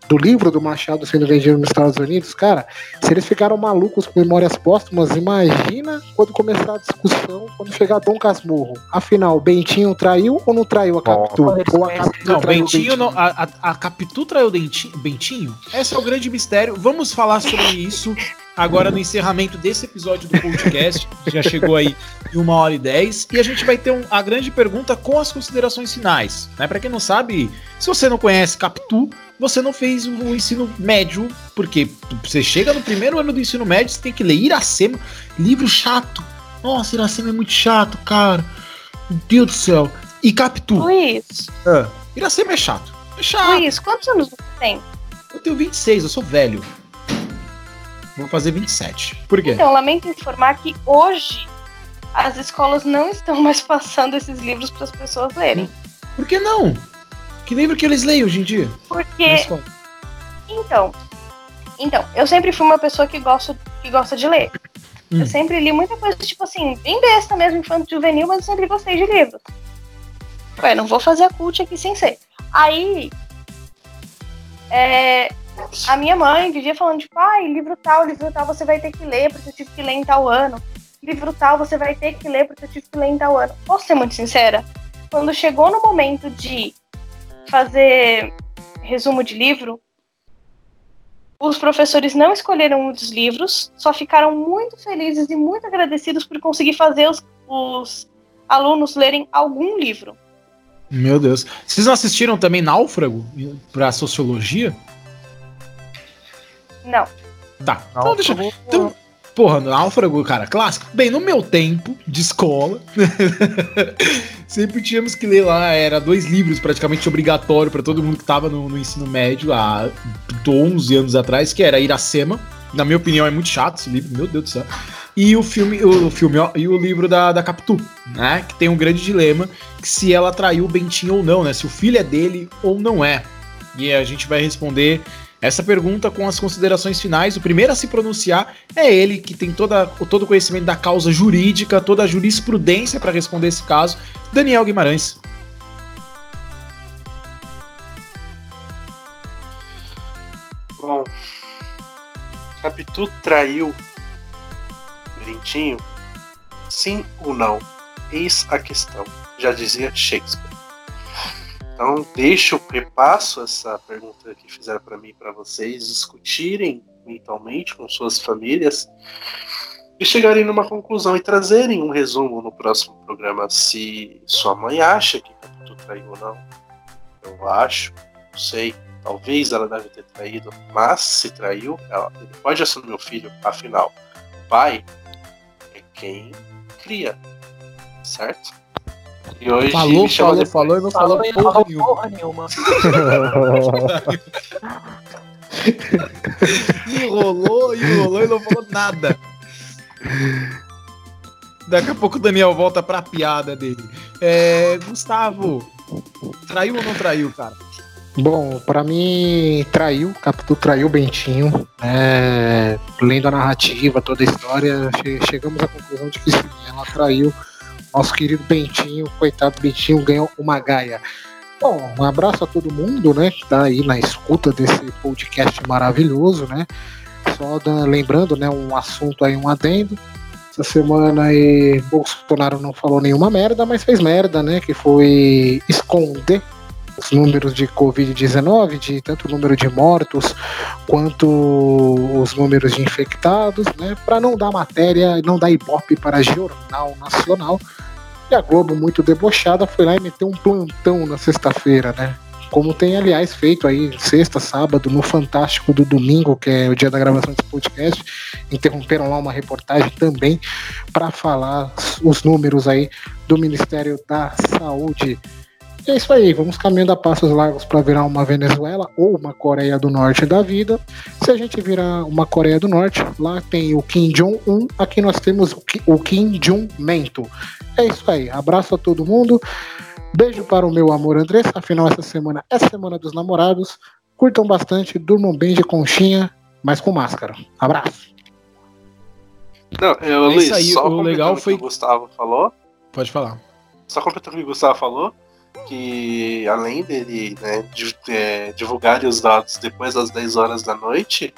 S5: do livro do Machado sendo vendido nos Estados Unidos, cara, se eles ficaram malucos com memórias póstumas, imagina quando começar a discussão, quando chegar Dom Casmurro. Afinal, Bentinho traiu ou não traiu a Capitu?
S1: Oh, ou a Capitu não, traiu Bentinho, Bentinho? Não, a, a, a Capitu traiu Bentinho? Esse é o grande mistério. Vamos falar sobre isso agora no encerramento desse episódio do podcast, já chegou aí em uma hora e dez, e a gente vai ter um, a grande pergunta com as considerações finais. Né? Para quem não sabe, se você não conhece Capitu, você não fez o ensino médio, porque você chega no primeiro ano do ensino médio, você tem que ler Iracema, livro chato. Nossa, Iracema é muito chato, cara. Meu Deus do céu. E Capitu.
S4: Luiz.
S1: Ah, Iracema é chato. É chato.
S4: Luiz, quantos anos você tem?
S1: Eu tenho 26, eu sou velho. Vou fazer 27. Por quê?
S4: Então, lamento informar que hoje as escolas não estão mais passando esses livros para as pessoas lerem.
S1: Por que não? Que livro que eles leem hoje em dia?
S4: Porque. Então. Então, eu sempre fui uma pessoa que gosta, que gosta de ler. Hum. Eu sempre li muita coisa, tipo assim, bem besta mesmo, infanto juvenil, mas eu sempre gostei de livros. Ué, não vou fazer a cult aqui sem ser. Aí. É, a minha mãe vivia falando, tipo, ai, livro tal, livro tal, você vai ter que ler, porque eu tive que ler em tal ano. livro tal você vai ter que ler porque eu tive que ler em tal ano. Posso ser muito sincera? Quando chegou no momento de fazer resumo de livro, os professores não escolheram um dos livros, só ficaram muito felizes e muito agradecidos por conseguir fazer os, os alunos lerem algum livro.
S1: Meu Deus. Vocês não assistiram também Náufrago para sociologia?
S4: Não.
S1: Tá. Então, deixa, então, Porra, náufrago, cara, clássico. Bem, no meu tempo de escola, sempre tínhamos que ler lá, era dois livros praticamente obrigatório para todo mundo que tava no, no, ensino médio há 11 anos atrás, que era Iracema. Na minha opinião, é muito chato esse livro, meu Deus do céu. E o filme, o, filme ó, e o livro da, da Capitu, né? Que tem um grande dilema que se ela traiu o Bentinho ou não, né? Se o filho é dele ou não é. E a gente vai responder essa pergunta com as considerações finais. O primeiro a se pronunciar é ele, que tem toda, todo o conhecimento da causa jurídica, toda a jurisprudência para responder esse caso, Daniel Guimarães.
S6: Bom, Capitu traiu Lentinho? Sim ou não? Eis a questão, já dizia Shakespeare. Então, deixo, repasso essa pergunta que fizeram para mim e para vocês discutirem mentalmente com suas famílias e chegarem numa conclusão e trazerem um resumo no próximo programa se sua mãe acha que Capitu traiu ou não. Eu acho, não sei, talvez ela deve ter traído, mas se traiu, ela, ele pode assumir o filho, afinal, o pai é quem cria, certo?
S1: E hoje falou, falou, falou e não falou, falou porra, nenhuma. porra nenhuma. enrolou, enrolou e não falou nada. Daqui a pouco o Daniel volta pra piada dele. É, Gustavo, traiu ou não traiu, cara?
S5: Bom, para mim, traiu, Capitu traiu o Bentinho. É, lendo a narrativa, toda a história, chegamos à conclusão de que sim, ela traiu nosso querido Bentinho, coitado Bentinho, ganhou uma gaia. Bom, um abraço a todo mundo, né, que tá aí na escuta desse podcast maravilhoso, né? Só da, lembrando, né, um assunto aí, um adendo. Essa semana aí Bolsonaro não falou nenhuma merda, mas fez merda, né? Que foi esconder os números de Covid-19, de tanto o número de mortos quanto os números de infectados, né, para não dar matéria, não dar ibope para jornal nacional. E a Globo, muito debochada, foi lá e meteu um plantão na sexta-feira, né? Como tem, aliás, feito aí sexta, sábado, no Fantástico do domingo, que é o dia da gravação desse podcast. Interromperam lá uma reportagem também para falar os números aí do Ministério da Saúde e é isso aí, vamos caminhando a passos largos para virar uma Venezuela ou uma Coreia do Norte da vida. Se a gente virar uma Coreia do Norte, lá tem o Kim Jong-un, aqui nós temos o Kim Jong-mento. É isso aí, abraço a todo mundo. Beijo para o meu amor Andressa, afinal essa semana é semana dos namorados. Curtam bastante, durmam bem de conchinha, mas com máscara. Abraço.
S6: Não, eu, é Luiz, aí, só o legal foi que o Gustavo falou.
S1: Pode falar.
S6: Só completando o que o Gustavo falou que além dele né, é, divulgar os dados depois das 10 horas da noite,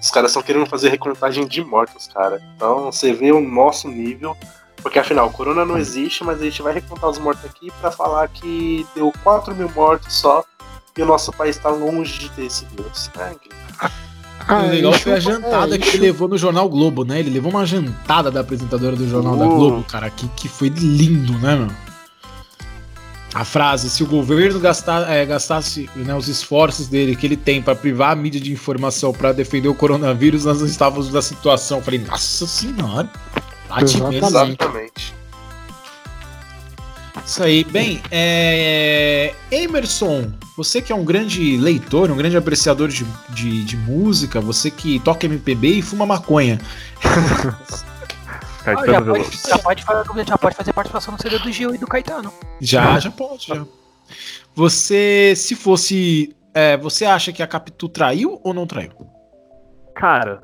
S6: os caras estão querendo fazer recontagem de mortos, cara. Então você vê o nosso nível, porque afinal, o corona não existe, mas a gente vai recontar os mortos aqui para falar que deu 4 mil mortos só e o nosso país está longe de ter esse vírus. Né?
S1: Ah, o legal foi a jantada é, que ele levou no Jornal Globo, né? Ele levou uma jantada da apresentadora do Jornal uh. da Globo, cara, que, que foi lindo, né, meu? A frase: se o governo gastar, é, gastasse né, os esforços dele que ele tem para privar a mídia de informação para defender o coronavírus, nós não estávamos na situação. Eu falei, nossa senhora,
S6: Exatamente.
S1: Isso aí. Bem, é... Emerson, você que é um grande leitor, um grande apreciador de, de, de música, você que toca MPB e fuma maconha.
S2: Caetano ah, já, pode, já, pode, já, pode, fazer participação no CD do Gil e do Caetano.
S1: Já, já pode. Já. Você, se fosse. É, você acha que a Capitu traiu ou não traiu?
S3: Cara,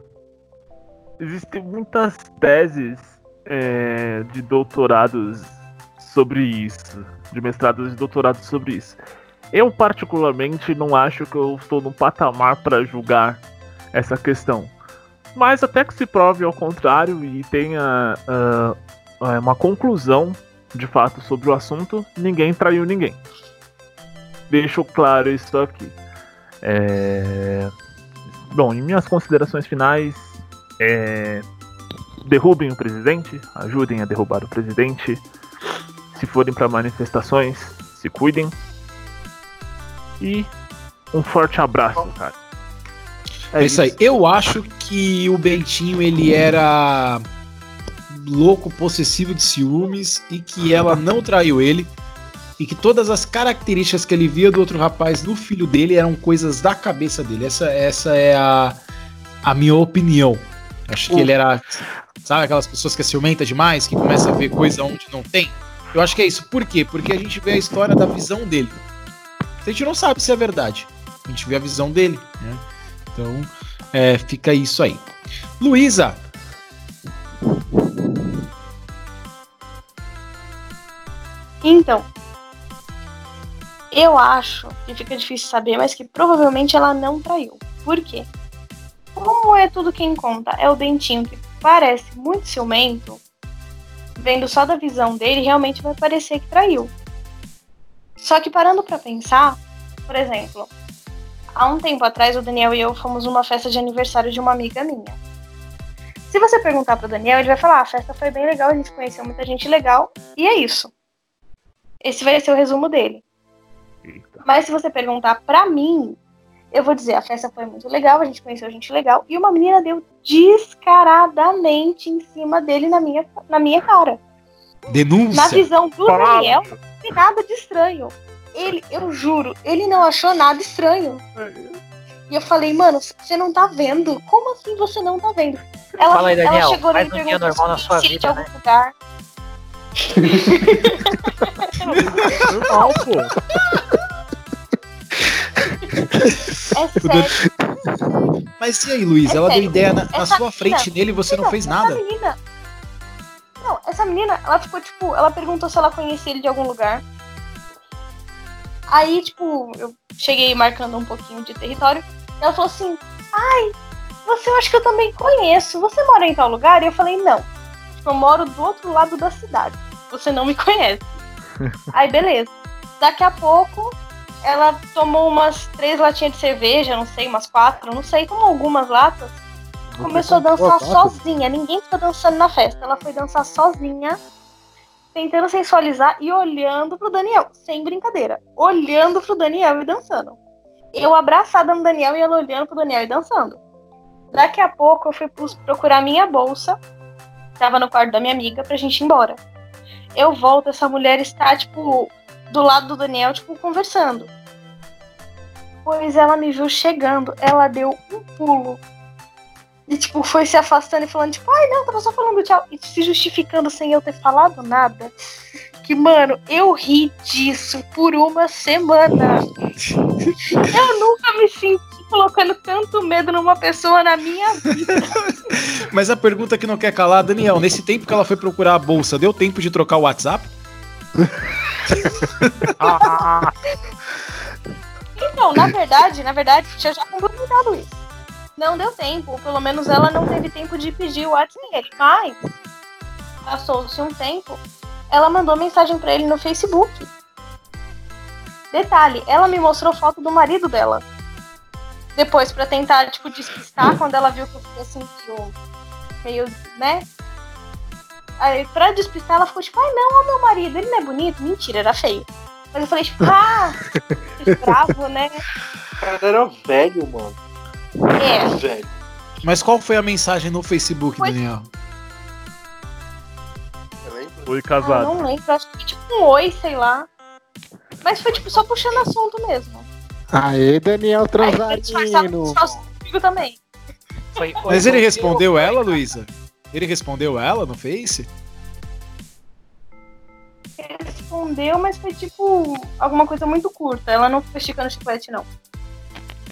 S3: existem muitas teses é, de doutorados sobre isso, de mestrados e doutorados sobre isso. Eu, particularmente, não acho que eu estou no patamar para julgar essa questão. Mas até que se prove ao contrário e tenha uh, uma conclusão de fato sobre o assunto, ninguém traiu ninguém. Deixo claro isso aqui. É... Bom, em minhas considerações finais, é... derrubem o presidente, ajudem a derrubar o presidente. Se forem para manifestações, se cuidem. E um forte abraço, cara.
S1: É, é isso aí. Eu acho que o Bentinho ele era louco, possessivo de ciúmes e que ela não traiu ele e que todas as características que ele via do outro rapaz no filho dele eram coisas da cabeça dele. Essa, essa é a, a minha opinião. Acho que ele era, sabe, aquelas pessoas que é ciumenta demais, que começa a ver coisa onde não tem. Eu acho que é isso. Por quê? Porque a gente vê a história da visão dele. A gente não sabe se é verdade. A gente vê a visão dele, né? Então, é, fica isso aí. Luísa,
S4: Então, eu acho que fica difícil saber, mas que provavelmente ela não traiu. Por quê? Como é tudo quem conta? É o dentinho que parece muito ciumento, vendo só da visão dele, realmente vai parecer que traiu. Só que parando para pensar, por exemplo, há um tempo atrás o Daniel e eu fomos numa festa de aniversário de uma amiga minha. Se você perguntar pro Daniel, ele vai falar: ah, a festa foi bem legal, a gente conheceu muita gente legal, e é isso. Esse vai ser o resumo dele. Eita. Mas se você perguntar pra mim, eu vou dizer, a festa foi muito legal, a gente conheceu gente legal, e uma menina deu descaradamente em cima dele na minha, na minha cara.
S1: Denúncia.
S4: Na visão do Daniel, não tem nada de estranho. Ele, eu juro, ele não achou nada estranho. E eu falei, mano, você não tá vendo? Como assim você não tá vendo?
S2: Ela, Fala aí, Daniel, ela chegou faz um dia normal na sua vida, né? lugar.
S1: Normal, pô. É sério. Mas e aí, Luiz? É ela sério. deu ideia na, na sua frente nele e você não, não fez nada?
S4: Menina, não, essa menina, ela ficou, tipo, ela perguntou se ela conhecia ele de algum lugar. Aí, tipo, eu cheguei marcando um pouquinho de território. ela falou assim: Ai, você eu acho que eu também conheço. Você mora em tal lugar? E eu falei: Não. Tipo, eu moro do outro lado da cidade você não me conhece. Aí, beleza. Daqui a pouco, ela tomou umas três latinhas de cerveja, não sei, umas quatro, não sei, tomou algumas latas. Começou a dançar sozinha. Ninguém ficou dançando na festa. Ela foi dançar sozinha, tentando sensualizar e olhando pro Daniel. Sem brincadeira. Olhando pro Daniel e dançando. Eu abraçada no Daniel e ela olhando pro Daniel e dançando. Daqui a pouco eu fui procurar minha bolsa. Tava no quarto da minha amiga pra gente ir embora. Eu volto, essa mulher está, tipo, do lado do Daniel, tipo, conversando. Pois ela me viu chegando, ela deu um pulo. E, tipo, foi se afastando e falando, tipo, ai, não, tava só falando tchau. E se justificando sem eu ter falado nada. Que, mano, eu ri disso por uma semana. eu nunca me senti colocando tanto medo numa pessoa na minha vida.
S1: Mas a pergunta que não quer calar, Daniel, nesse tempo que ela foi procurar a bolsa, deu tempo de trocar o WhatsApp?
S4: então, na verdade, na verdade, tinha já complementado isso. Não deu tempo, pelo menos ela não teve tempo de pedir o WhatsApp dele. Mas, passou-se um tempo, ela mandou mensagem para ele no Facebook. Detalhe, ela me mostrou foto do marido dela depois para tentar, tipo, despistar quando ela viu que eu fiquei assim, meio, meio né? Aí, pra despistar, ela ficou tipo, ai não, é meu marido, ele não é bonito? Mentira, era feio. Mas eu falei, tipo, ah, bravo, né?
S6: O cara era velho, mano.
S4: É.
S6: Velho.
S1: Mas qual foi a mensagem no Facebook, foi... Daniel?
S3: Foi casado.
S4: Ah, não lembro, acho que tipo um oi, sei lá. Mas foi tipo só puxando assunto mesmo.
S5: Aê, Daniel Transarino.
S4: comigo também.
S1: Foi, foi, Mas ele respondeu ela, Luísa? Ele respondeu ela no Face?
S4: Respondeu, mas foi tipo alguma coisa muito curta. Ela não ficou esticando chiclete, não.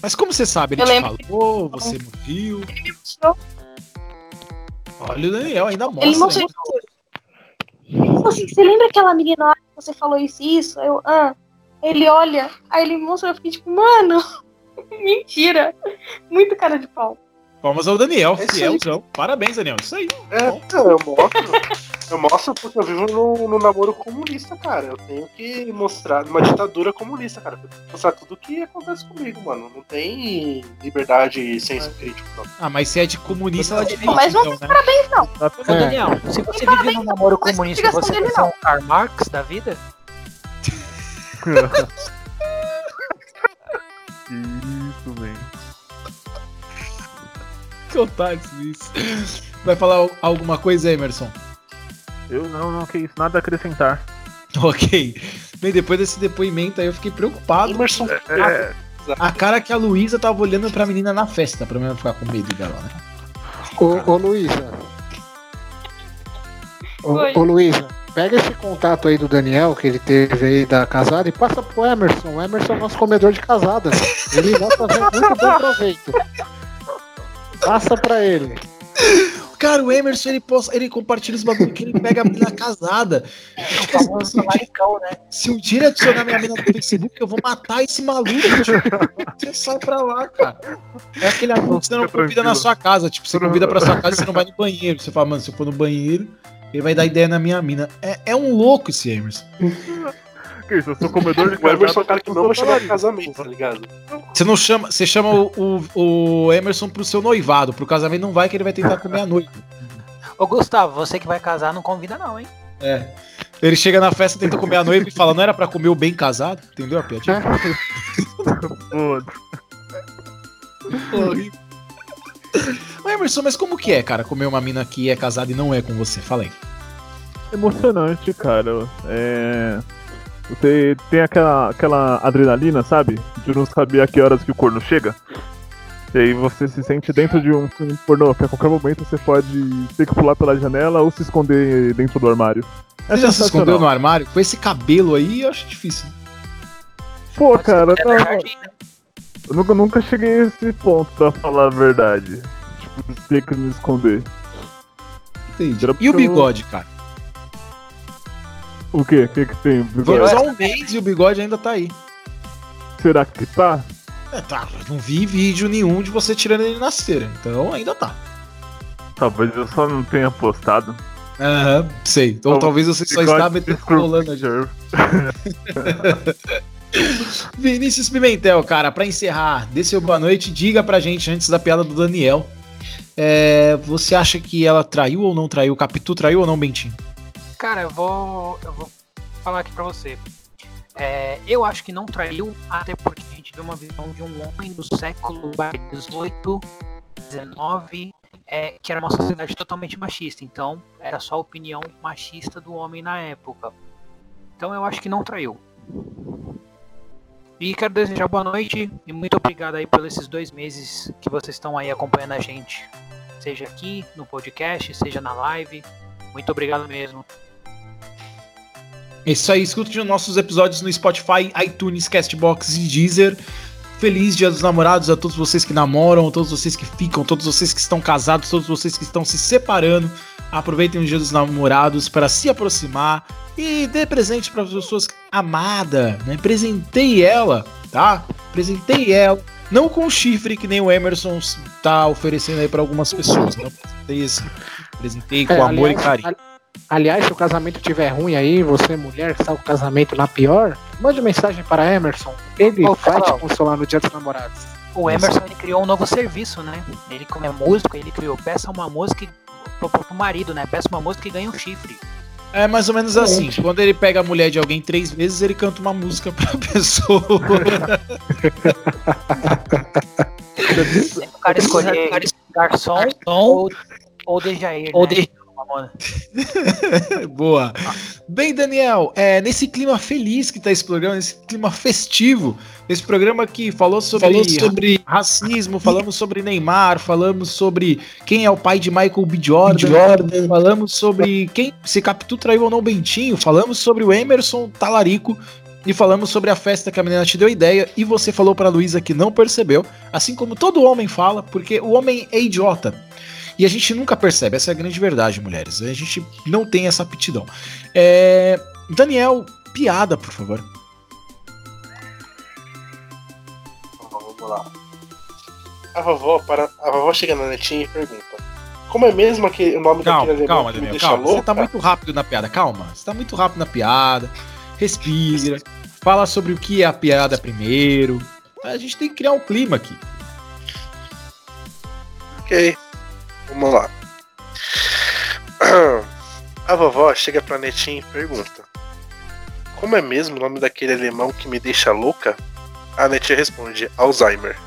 S1: Mas como você sabe? Ele Eu te falou, que... você não viu. Ele me mostrou. Olha o Daniel, ainda mostra. Ele mostrou.
S4: Falou assim, você lembra aquela menina lá que você falou isso e isso? Eu, ah. Ele olha, aí ele mostra, eu fiquei tipo, mano, mentira. Muito cara de pau.
S1: Palmas ao Daniel, é fielzão. Parabéns, Daniel. Isso aí.
S6: É, então, eu mostro. Eu mostro porque eu vivo no, no, namoro comunista, cara. Eu tenho que mostrar numa ditadura comunista, cara. Eu tenho que mostrar tudo o que acontece comigo, mano. Não tem liberdade e senso crítico, não.
S1: Ah, mas se é de comunista, ela
S4: devia. Mas não então, né? parabéns, não.
S2: Ô, Daniel, se você vive num namoro comunista, você é um Karl Marx da vida?
S3: Isso, velho.
S1: Que otário isso. Vai falar alguma coisa, Emerson?
S3: Eu não, não, que isso, nada a acrescentar.
S1: Ok. Bem, depois desse depoimento aí eu fiquei preocupado.
S6: Emerson. É,
S1: é... A cara que a Luísa tava olhando pra menina na festa, pra mim não ficar com medo dela, né?
S5: Ô, ô Luísa. Ô, ô Luísa, pega esse contato aí do Daniel, que ele teve aí da casada, e passa pro Emerson. O Emerson é nosso comedor de casada. Ele vai fazer muito bom proveito. Passa pra ele.
S1: Cara, o Emerson, ele, posta, ele compartilha os bagulho que ele pega a menina casada.
S2: É o famoso maricão, né?
S1: Se um dia adicionar minha mina no Facebook, eu vou matar esse maluco. Você sai pra lá, cara. É aquele amigo que você não convida na sua casa. Tipo, você convida pra sua casa e você não vai no banheiro. Você fala, mano, se eu for no banheiro, ele vai dar ideia na minha mina. É, é um louco esse Emerson.
S3: Que isso, eu sou comedor de
S6: O Emerson é o cara que não vai chamar de casamento, tá ligado?
S1: Você não chama, você chama o, o, o, Emerson pro seu noivado, pro casamento não vai que ele vai tentar comer a noite.
S2: Ô Gustavo, você que vai casar não convida não, hein?
S1: É. Ele chega na festa, tenta comer a noiva e fala, não era pra comer o bem casado? Entendeu a piadinha? Ô Emerson, mas como que é, cara, comer uma mina que é casada e não é com você? Fala aí.
S3: Emocionante, cara. É você tem aquela, aquela adrenalina, sabe? De não saber a que horas que o corno chega. E aí você se sente dentro de um, um pornô, que a qualquer momento você pode ter que pular pela janela ou se esconder dentro do armário.
S1: É você já se escondeu no armário? Com esse cabelo aí, eu acho difícil.
S3: Pô, cara, não, eu nunca, nunca cheguei a esse ponto, pra falar a verdade. Tipo, ter que me esconder.
S1: Entendi. E o bigode, cara?
S3: O quê? O que que tem?
S1: Bigode? Só um mês e o bigode ainda tá aí.
S3: Será que tá?
S1: É, tá. Não vi vídeo nenhum de você tirando ele na cera. Então ainda tá.
S3: Talvez eu só não tenha postado.
S1: Aham, uhum, sei. Então, então talvez você só está rolando a Vinícius Pimentel, cara, para encerrar, dê seu boa noite, diga pra gente antes da piada do Daniel. É, você acha que ela traiu ou não traiu? O Capitu traiu ou não, Bentinho?
S2: Cara, eu vou, eu vou falar aqui pra você. É, eu acho que não traiu, até porque a gente vê uma visão de um homem do século XVIII, XIX, é, que era uma sociedade totalmente machista. Então, era só a opinião machista do homem na época. Então, eu acho que não traiu. E quero desejar boa noite e muito obrigado aí por esses dois meses que vocês estão aí acompanhando a gente. Seja aqui no podcast, seja na live. Muito obrigado mesmo.
S1: É isso aí, escute os nossos episódios no Spotify, iTunes, Castbox e Deezer. Feliz Dia dos Namorados a todos vocês que namoram, a todos vocês que ficam, a todos vocês que estão casados, a todos vocês que estão se separando. Aproveitem o Dia dos Namorados para se aproximar e dê presente para as pessoas amadas, né? Presenteie ela, tá? Presenteie ela. Não com chifre que nem o Emerson tá oferecendo aí para algumas pessoas. Não presentei assim. Presentei com é, amor aliás, e carinho.
S5: Aliás, se o casamento tiver ruim aí, você mulher que está o casamento na pior, mande mensagem para Emerson. Ele Ô, vai te consolar no dia dos namorados.
S2: O Emerson ele criou um novo serviço, né? Ele como é músico, ele criou peça uma música pro, pro, pro marido, né? Peça uma música e ganha um chifre.
S1: É mais ou menos assim. Quando ele pega a mulher de alguém três vezes, ele canta uma música pra pessoa.
S2: o cara escolher garçom, garçom ou. Ou né?
S1: Mamona. Boa. Bem, Daniel, é, nesse clima feliz que tá esse programa, nesse clima festivo, esse programa que falou sobre, falou sobre racismo, falamos sobre Neymar, falamos sobre quem é o pai de Michael B. Jordan, Jordan. falamos sobre quem se Capitu traiu ou não Bentinho, falamos sobre o Emerson Talarico, e falamos sobre a festa que a menina te deu ideia e você falou para Luísa que não percebeu, assim como todo homem fala, porque o homem é idiota. E a gente nunca percebe, essa é a grande verdade, mulheres. A gente não tem essa aptidão. É... Daniel, piada, por favor.
S6: Vamos lá. a vovó, para, a vovó chega na netinha e pergunta: Como é mesmo aquele, o nome
S1: calma,
S6: daquele
S1: calma,
S6: que me
S1: Daniel,
S6: deixa
S1: calma.
S6: louca?
S1: Você tá muito rápido na piada, calma. Você tá muito rápido na piada. Respira. Fala sobre o que é a piada primeiro. A gente tem que criar um clima aqui.
S6: Ok, vamos lá. A vovó chega pra netinha e pergunta: Como é mesmo o nome daquele alemão que me deixa louca? A netinha responde: Alzheimer.